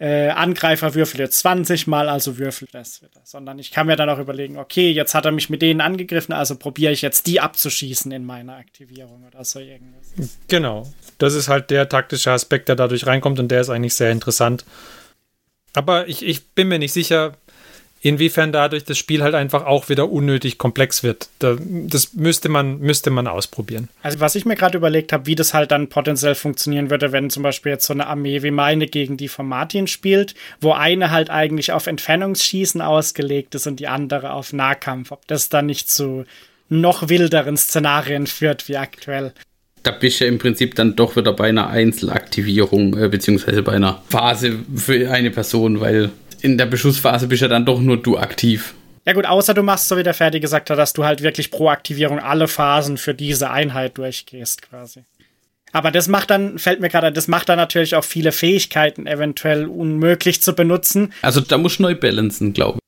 äh, Angreifer würfelt jetzt 20 Mal, also würfelt das wieder. Sondern ich kann mir dann auch überlegen, okay, jetzt hat er mich mit denen angegriffen, also probiere ich jetzt die abzuschießen in meiner Aktivierung oder so irgendwas. Genau. Das ist halt der taktische Aspekt, der dadurch reinkommt und der ist eigentlich sehr interessant. Aber ich, ich bin mir nicht sicher, inwiefern dadurch das Spiel halt einfach auch wieder unnötig komplex wird. das müsste man, müsste man ausprobieren. Also was ich mir gerade überlegt habe, wie das halt dann potenziell funktionieren würde, wenn zum Beispiel jetzt so eine Armee wie meine gegen die von Martin spielt, wo eine halt eigentlich auf Entfernungsschießen ausgelegt ist und die andere auf Nahkampf. Ob das dann nicht zu noch wilderen Szenarien führt wie aktuell. Da bist du ja im Prinzip dann doch wieder bei einer Einzelaktivierung, äh, beziehungsweise bei einer Phase für eine Person, weil in der Beschussphase bist ja dann doch nur du aktiv. Ja gut, außer du machst so wie der Ferdi gesagt hat, dass du halt wirklich pro Aktivierung alle Phasen für diese Einheit durchgehst quasi. Aber das macht dann, fällt mir gerade, das macht dann natürlich auch viele Fähigkeiten eventuell unmöglich zu benutzen. Also da musst du neu balancen, glaube ich.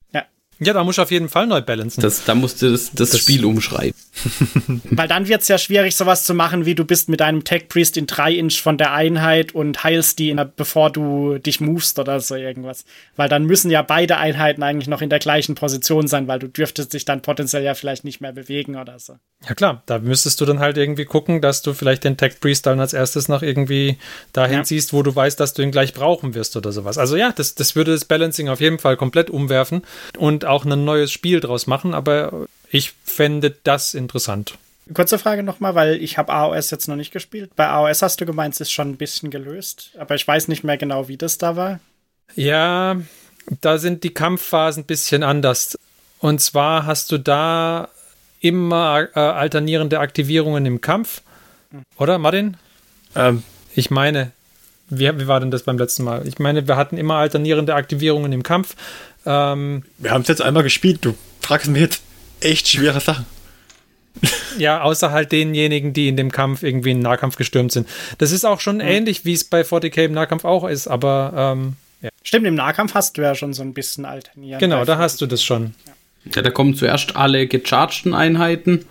Ja. Da musst du auf jeden Fall neu balancen. Das, da musst du das, das, das Spiel umschreiben. Weil dann wird es ja schwierig, sowas zu machen, wie du bist mit deinem Tech Priest in 3 Inch von der Einheit und heilst die, der, bevor du dich movest oder so irgendwas. Weil dann müssen ja beide Einheiten eigentlich noch in der gleichen Position sein, weil du dürftest dich dann potenziell ja vielleicht nicht mehr bewegen oder so. Ja klar, da müsstest du dann halt irgendwie gucken, dass du vielleicht den Tech Priest dann als erstes noch irgendwie dahin ja. ziehst, wo du weißt, dass du ihn gleich brauchen wirst oder sowas. Also ja, das, das würde das Balancing auf jeden Fall komplett umwerfen und auch ein neues Spiel draus machen, aber ich fände das interessant. Kurze Frage nochmal, weil ich habe AOS jetzt noch nicht gespielt. Bei AOS hast du gemeint, es ist schon ein bisschen gelöst, aber ich weiß nicht mehr genau, wie das da war. Ja, da sind die Kampfphasen ein bisschen anders. Und zwar hast du da immer äh, alternierende Aktivierungen im Kampf. Oder, Martin? Ähm. Ich meine, wie, wie war denn das beim letzten Mal? Ich meine, wir hatten immer alternierende Aktivierungen im Kampf. Ähm, wir haben es jetzt einmal gespielt. Du fragst mich jetzt echt schwere Sachen. ja, außer halt denjenigen, die in dem Kampf irgendwie in den Nahkampf gestürmt sind. Das ist auch schon mhm. ähnlich, wie es bei 40k im Nahkampf auch ist, aber ähm, ja. Stimmt, im Nahkampf hast du ja schon so ein bisschen alterniert. Genau, da hast du das schon. Ja. ja, da kommen zuerst alle gechargten Einheiten.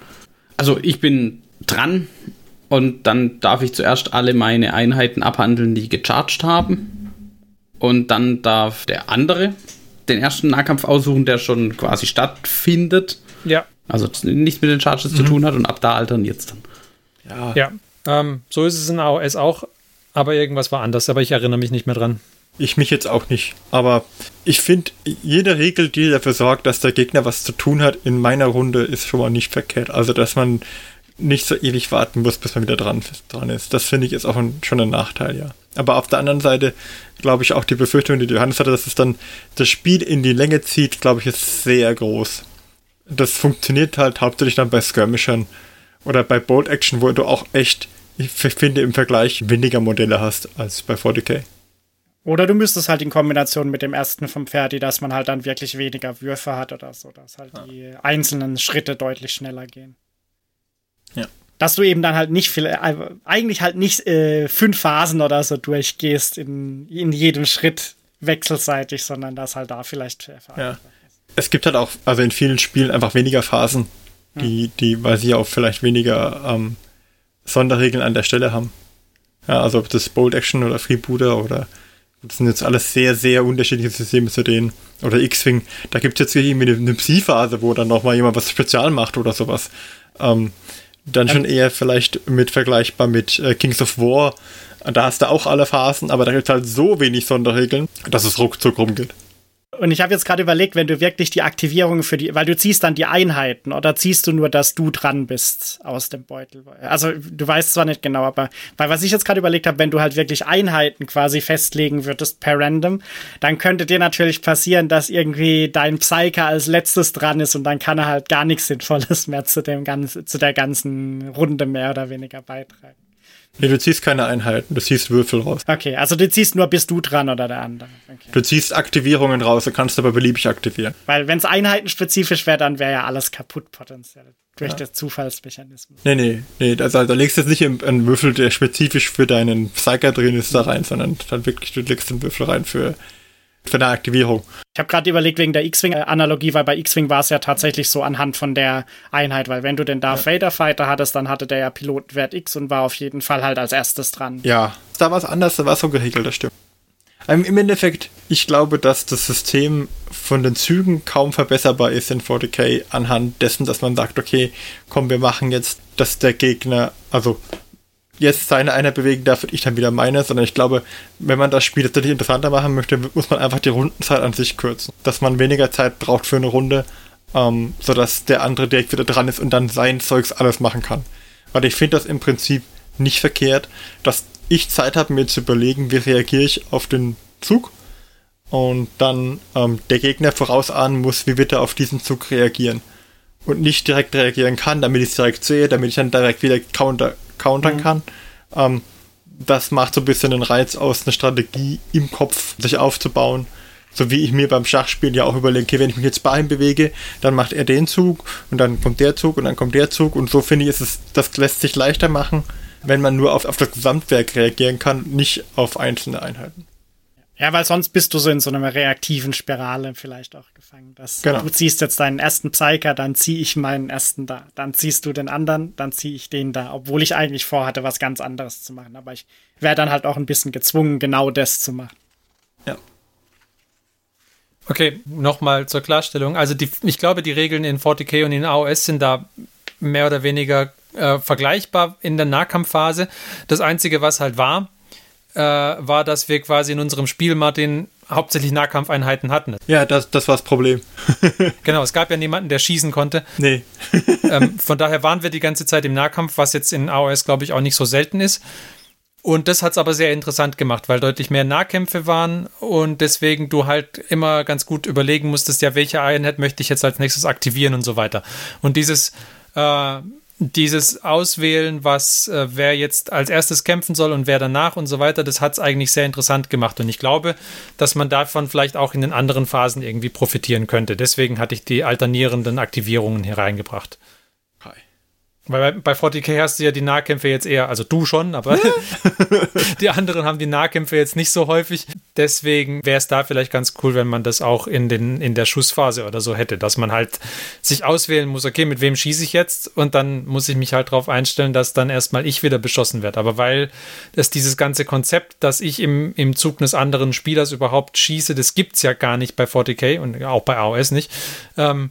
Also ich bin dran und dann darf ich zuerst alle meine Einheiten abhandeln, die gecharged haben. Und dann darf der andere den ersten Nahkampf aussuchen, der schon quasi stattfindet. Ja. Also nichts mit den Charges mhm. zu tun hat und ab da alterniert es dann. Ja. Ja, ähm, so ist es in AOS auch, aber irgendwas war anders, aber ich erinnere mich nicht mehr dran. Ich mich jetzt auch nicht. Aber ich finde, jede Regel, die dafür sorgt, dass der Gegner was zu tun hat, in meiner Runde ist schon mal nicht verkehrt. Also, dass man nicht so ewig warten muss, bis man wieder dran, dran ist. Das finde ich ist auch ein, schon ein Nachteil, ja. Aber auf der anderen Seite glaube ich auch die Befürchtung, die Johannes hatte, dass es dann das Spiel in die Länge zieht, glaube ich, ist sehr groß. Das funktioniert halt hauptsächlich dann bei Skirmishern oder bei Bolt Action, wo du auch echt, ich finde, im Vergleich weniger Modelle hast als bei 40k. Oder du müsstest halt in Kombination mit dem ersten vom Ferdi, dass man halt dann wirklich weniger Würfe hat oder so, dass halt ja. die einzelnen Schritte deutlich schneller gehen. Ja. Dass du eben dann halt nicht viel, äh, eigentlich halt nicht äh, fünf Phasen oder so durchgehst in, in jedem Schritt wechselseitig, sondern dass halt da vielleicht ja. Es gibt halt auch, also in vielen Spielen einfach weniger Phasen, die, hm. die, weil sie auch vielleicht weniger ähm, Sonderregeln an der Stelle haben. Ja, also ob das Bold Action oder Freebooter oder das sind jetzt alles sehr, sehr unterschiedliche Systeme zu denen. Oder X-Wing, da gibt es jetzt irgendwie eine, eine Psi-Phase, wo dann nochmal jemand was spezial macht oder sowas. Ähm, dann schon eher vielleicht mit vergleichbar mit äh, Kings of War. Da hast du auch alle Phasen, aber da gibt es halt so wenig Sonderregeln, dass es ruckzuck rumgeht. Und ich habe jetzt gerade überlegt, wenn du wirklich die Aktivierung für die, weil du ziehst dann die Einheiten oder ziehst du nur, dass du dran bist aus dem Beutel. Also du weißt zwar nicht genau, aber weil was ich jetzt gerade überlegt habe, wenn du halt wirklich Einheiten quasi festlegen würdest per Random, dann könnte dir natürlich passieren, dass irgendwie dein Psyker als letztes dran ist und dann kann er halt gar nichts Sinnvolles mehr zu dem ganzen, zu der ganzen Runde mehr oder weniger beitragen. Nee, du ziehst keine Einheiten, du ziehst Würfel raus. Okay, also du ziehst nur, bist du dran oder der andere. Okay. Du ziehst Aktivierungen raus, du kannst aber beliebig aktivieren. Weil wenn es einheitenspezifisch wäre, dann wäre ja alles kaputt potenziell. Durch ja. den Zufallsmechanismus. Nee, nee, nee. Also da legst jetzt nicht einen Würfel, der spezifisch für deinen Psyker drin ist, da rein, sondern dann wirklich, du legst den Würfel rein für für eine Aktivierung. Ich habe gerade überlegt wegen der X-Wing-Analogie, weil bei X-Wing war es ja tatsächlich so anhand von der Einheit, weil wenn du den Darth. Vader Fighter hattest, dann hatte der ja Pilotenwert X und war auf jeden Fall halt als erstes dran. Ja, da war es anders, da war es so geregelt, das stimmt. Ähm, Im Endeffekt, ich glaube, dass das System von den Zügen kaum verbesserbar ist in 40k anhand dessen, dass man sagt, okay, komm, wir machen jetzt, dass der Gegner, also jetzt seine Einheit bewegen darf und ich dann wieder meine, sondern ich glaube, wenn man das Spiel tatsächlich interessanter machen möchte, muss man einfach die Rundenzeit an sich kürzen. Dass man weniger Zeit braucht für eine Runde, ähm, sodass der andere direkt wieder dran ist und dann sein Zeugs alles machen kann. Weil ich finde das im Prinzip nicht verkehrt, dass ich Zeit habe, mir zu überlegen, wie reagiere ich auf den Zug und dann ähm, der Gegner vorausahnen muss, wie wird er auf diesen Zug reagieren. Und nicht direkt reagieren kann, damit ich es direkt sehe, damit ich dann direkt wieder counter countern mhm. kann. Ähm, das macht so ein bisschen den Reiz aus, eine Strategie im Kopf sich aufzubauen. So wie ich mir beim Schachspiel ja auch überlege, okay, wenn ich mich jetzt bei ihm bewege, dann macht er den Zug und dann kommt der Zug und dann kommt der Zug und so finde ich, ist es, das lässt sich leichter machen, wenn man nur auf, auf das Gesamtwerk reagieren kann, nicht auf einzelne Einheiten. Ja, weil sonst bist du so in so einer reaktiven Spirale vielleicht auch gefangen. Dass Genau. Du ziehst jetzt deinen ersten Psyker, dann zieh ich meinen ersten da. Dann ziehst du den anderen, dann zieh ich den da. Obwohl ich eigentlich vorhatte, was ganz anderes zu machen. Aber ich wäre dann halt auch ein bisschen gezwungen, genau das zu machen. Ja. Okay, nochmal zur Klarstellung. Also die, ich glaube, die Regeln in 40k und in AOS sind da mehr oder weniger äh, vergleichbar in der Nahkampfphase. Das Einzige, was halt war, äh, war, dass wir quasi in unserem Spiel, Martin, hauptsächlich Nahkampfeinheiten hatten. Ja, das, das war das Problem. Genau, es gab ja niemanden, der schießen konnte. Nee. ähm, von daher waren wir die ganze Zeit im Nahkampf, was jetzt in AOS, glaube ich, auch nicht so selten ist. Und das hat es aber sehr interessant gemacht, weil deutlich mehr Nahkämpfe waren und deswegen du halt immer ganz gut überlegen musstest, ja, welche Einheit möchte ich jetzt als nächstes aktivieren und so weiter. Und dieses, äh, dieses Auswählen, was äh, wer jetzt als erstes kämpfen soll und wer danach und so weiter, das hat es eigentlich sehr interessant gemacht. Und ich glaube, dass man davon vielleicht auch in den anderen Phasen irgendwie profitieren könnte. Deswegen hatte ich die alternierenden Aktivierungen hier reingebracht. Weil bei, bei 40k hast du ja die Nahkämpfe jetzt eher, also du schon, aber die anderen haben die Nahkämpfe jetzt nicht so häufig. Deswegen wäre es da vielleicht ganz cool, wenn man das auch in, den, in der Schussphase oder so hätte, dass man halt sich auswählen muss, okay, mit wem schieße ich jetzt? Und dann muss ich mich halt darauf einstellen, dass dann erstmal ich wieder beschossen werde. Aber weil es dieses ganze Konzept, dass ich im, im Zug des anderen Spielers überhaupt schieße, das gibt es ja gar nicht bei 40k und auch bei AOS nicht. Ähm,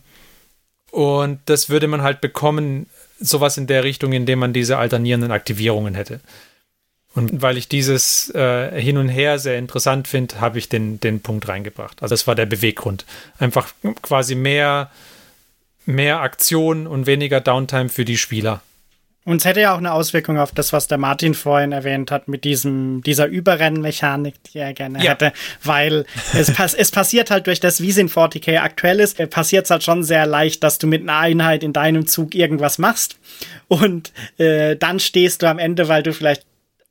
und das würde man halt bekommen, sowas in der Richtung, indem man diese alternierenden Aktivierungen hätte. Und weil ich dieses äh, Hin und Her sehr interessant finde, habe ich den, den Punkt reingebracht. Also das war der Beweggrund. Einfach quasi mehr, mehr Aktion und weniger Downtime für die Spieler. Und es hätte ja auch eine Auswirkung auf das, was der Martin vorhin erwähnt hat, mit diesem, dieser Überrennmechanik, die er gerne Ja. hätte. Weil es, pass es passiert halt durch das, wie es in 40k aktuell ist, passiert es halt schon sehr leicht, dass du mit einer Einheit in deinem Zug irgendwas machst. Und äh, dann stehst du am Ende, weil du vielleicht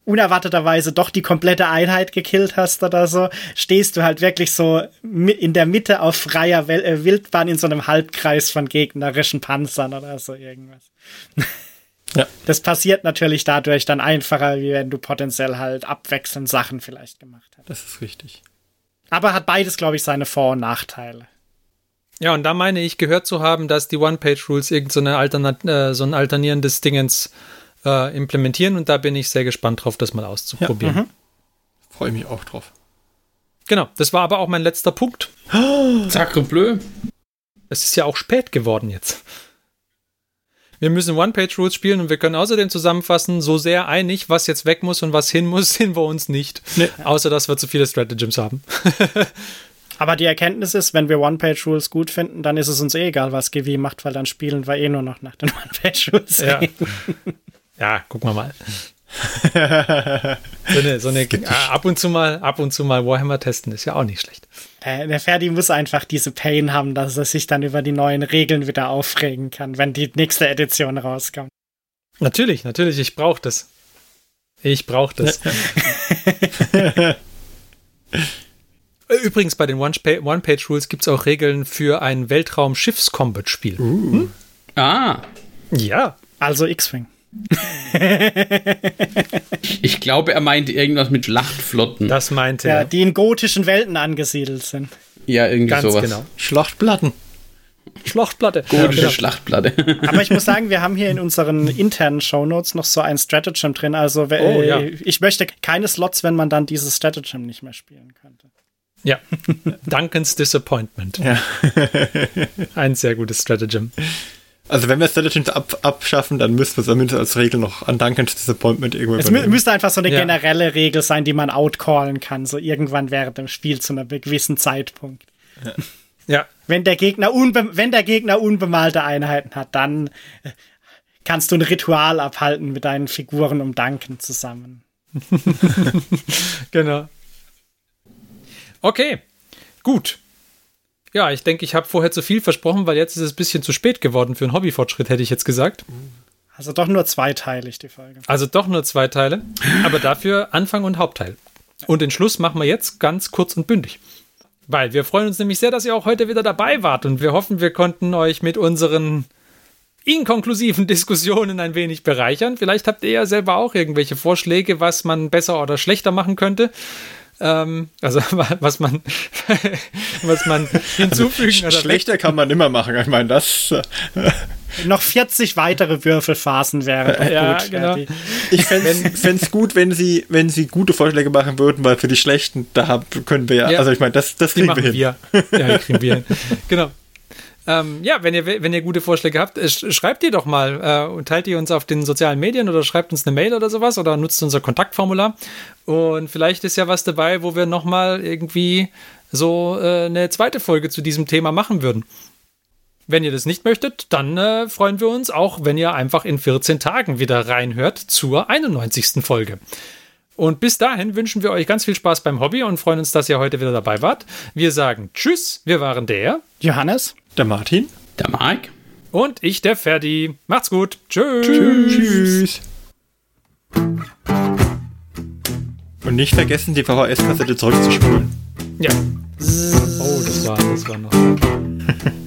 unerwarteterweise doch die komplette Einheit gekillt hast oder so, stehst du halt wirklich so in der Mitte auf freier äh, Wildbahn in so einem Halbkreis von gegnerischen Panzern oder so irgendwas. Ja. Das passiert natürlich dadurch dann einfacher, wie wenn du potenziell halt abwechselnd Sachen vielleicht gemacht hast. Das ist richtig. Aber hat beides, glaube ich, seine Vor- und Nachteile. Ja, und da meine ich gehört zu haben, dass die One-Page-Rules irgend so, eine Alternat äh, so ein alternierendes Dingens äh, implementieren und da bin ich sehr gespannt drauf, das mal auszuprobieren. Freue mich auch drauf. Genau, das war aber auch mein letzter Punkt. Sacre bleu. Es ist ja auch spät geworden jetzt. Wir müssen One-Page-Rules spielen und wir können außerdem zusammenfassen, so sehr einig, was jetzt weg muss und was hin muss, sind wir uns nicht. Nee. Außer, dass wir zu viele Stratagems haben. Aber die Erkenntnis ist, wenn wir One-Page-Rules gut finden, dann ist es uns eh egal, was GW macht, weil dann spielen wir eh nur noch nach den One-Page-Rules. Ja. ja, gucken wir mal. so eine, so eine ab und zu mal, ab und zu mal Warhammer testen ist ja auch nicht schlecht. Der, der Ferdi muss einfach diese Pain haben, dass er sich dann über die neuen Regeln wieder aufregen kann, wenn die nächste Edition rauskommt. Natürlich, natürlich, ich brauche das. Ich brauche das. Übrigens, bei den One-Pa- One-Page-Rules gibt es auch Regeln für ein Weltraum-Schiffs-Combat-Spiel. Ah, Ja. Also X-Wing. ich glaube, er meinte irgendwas mit Schlachtflotten. Das meinte Ja, er. die in gotischen Welten angesiedelt sind. ja, irgendwie Ganz sowas. genau. Schlachtplatten. Schlachtplatte. Gotische genau. Schlachtplatte. Aber ich muss sagen, wir haben hier in unseren internen Shownotes noch so ein Stratagem drin. Also äh, Oh, ja. ich möchte keine Slots, wenn man dann dieses Stratagem nicht mehr spielen könnte. Ja. Duncan's Disappointment. Ja. Ein sehr gutes Stratagem. Also wenn wir Strategies ab, abschaffen, dann müssten wir zumindest als Regel noch an Duncan's Disappointment irgendwo Es mü müsste einfach so eine Ja. generelle Regel sein, die man outcallen kann, so irgendwann während dem Spiel zu einem gewissen Zeitpunkt. Ja. Wenn der Gegner, wenn der Gegner unbemalte Einheiten hat, dann äh, kannst du ein Ritual abhalten mit deinen Figuren um Danken zusammen. Genau. Okay, gut. Ja, ich denke, ich habe vorher zu viel versprochen, weil jetzt ist es ein bisschen zu spät geworden für einen Hobbyfortschritt, hätte ich jetzt gesagt. Also doch nur zweiteilig die Folge. Also doch nur zwei Teile, aber dafür Anfang und Hauptteil. Und den Schluss machen wir jetzt ganz kurz und bündig. Weil wir freuen uns nämlich sehr, dass ihr auch heute wieder dabei wart und wir hoffen, wir konnten euch mit unseren inkonklusiven Diskussionen ein wenig bereichern. Vielleicht habt ihr ja selber auch irgendwelche Vorschläge, was man besser oder schlechter machen könnte. Ähm, also was man, was man hinzufügen also, Schlechter kann man immer machen. Ich meine, das. Äh, noch 40 weitere Würfelphasen wären. ja, gut. genau. Ich fände es gut, wenn sie, wenn sie gute Vorschläge machen würden, weil für die schlechten, da können wir ja, ja. also ich meine, das, das kriegen wir hin. Wir. Ja, kriegen wir hin. Genau. Ähm, ja, wenn ihr, wenn ihr gute Vorschläge habt, schreibt die doch mal äh, und teilt die uns auf den sozialen Medien oder schreibt uns eine Mail oder sowas oder nutzt unser Kontaktformular. Und vielleicht ist ja was dabei, wo wir nochmal irgendwie so äh, eine zweite Folge zu diesem Thema machen würden. Wenn ihr das nicht möchtet, dann äh, freuen wir uns auch, wenn ihr einfach in 14 Tagen wieder reinhört zur 91. Folge. Und bis dahin wünschen wir euch ganz viel Spaß beim Hobby und freuen uns, dass ihr heute wieder dabei wart. Wir sagen Tschüss, wir waren der Johannes, der Martin, der Mike und ich, der Ferdi. Macht's gut. Tschüss. Tschüss. Und nicht vergessen, die VHS-Kassette zurückzuspulen. Ja. Oh, das war, das war noch.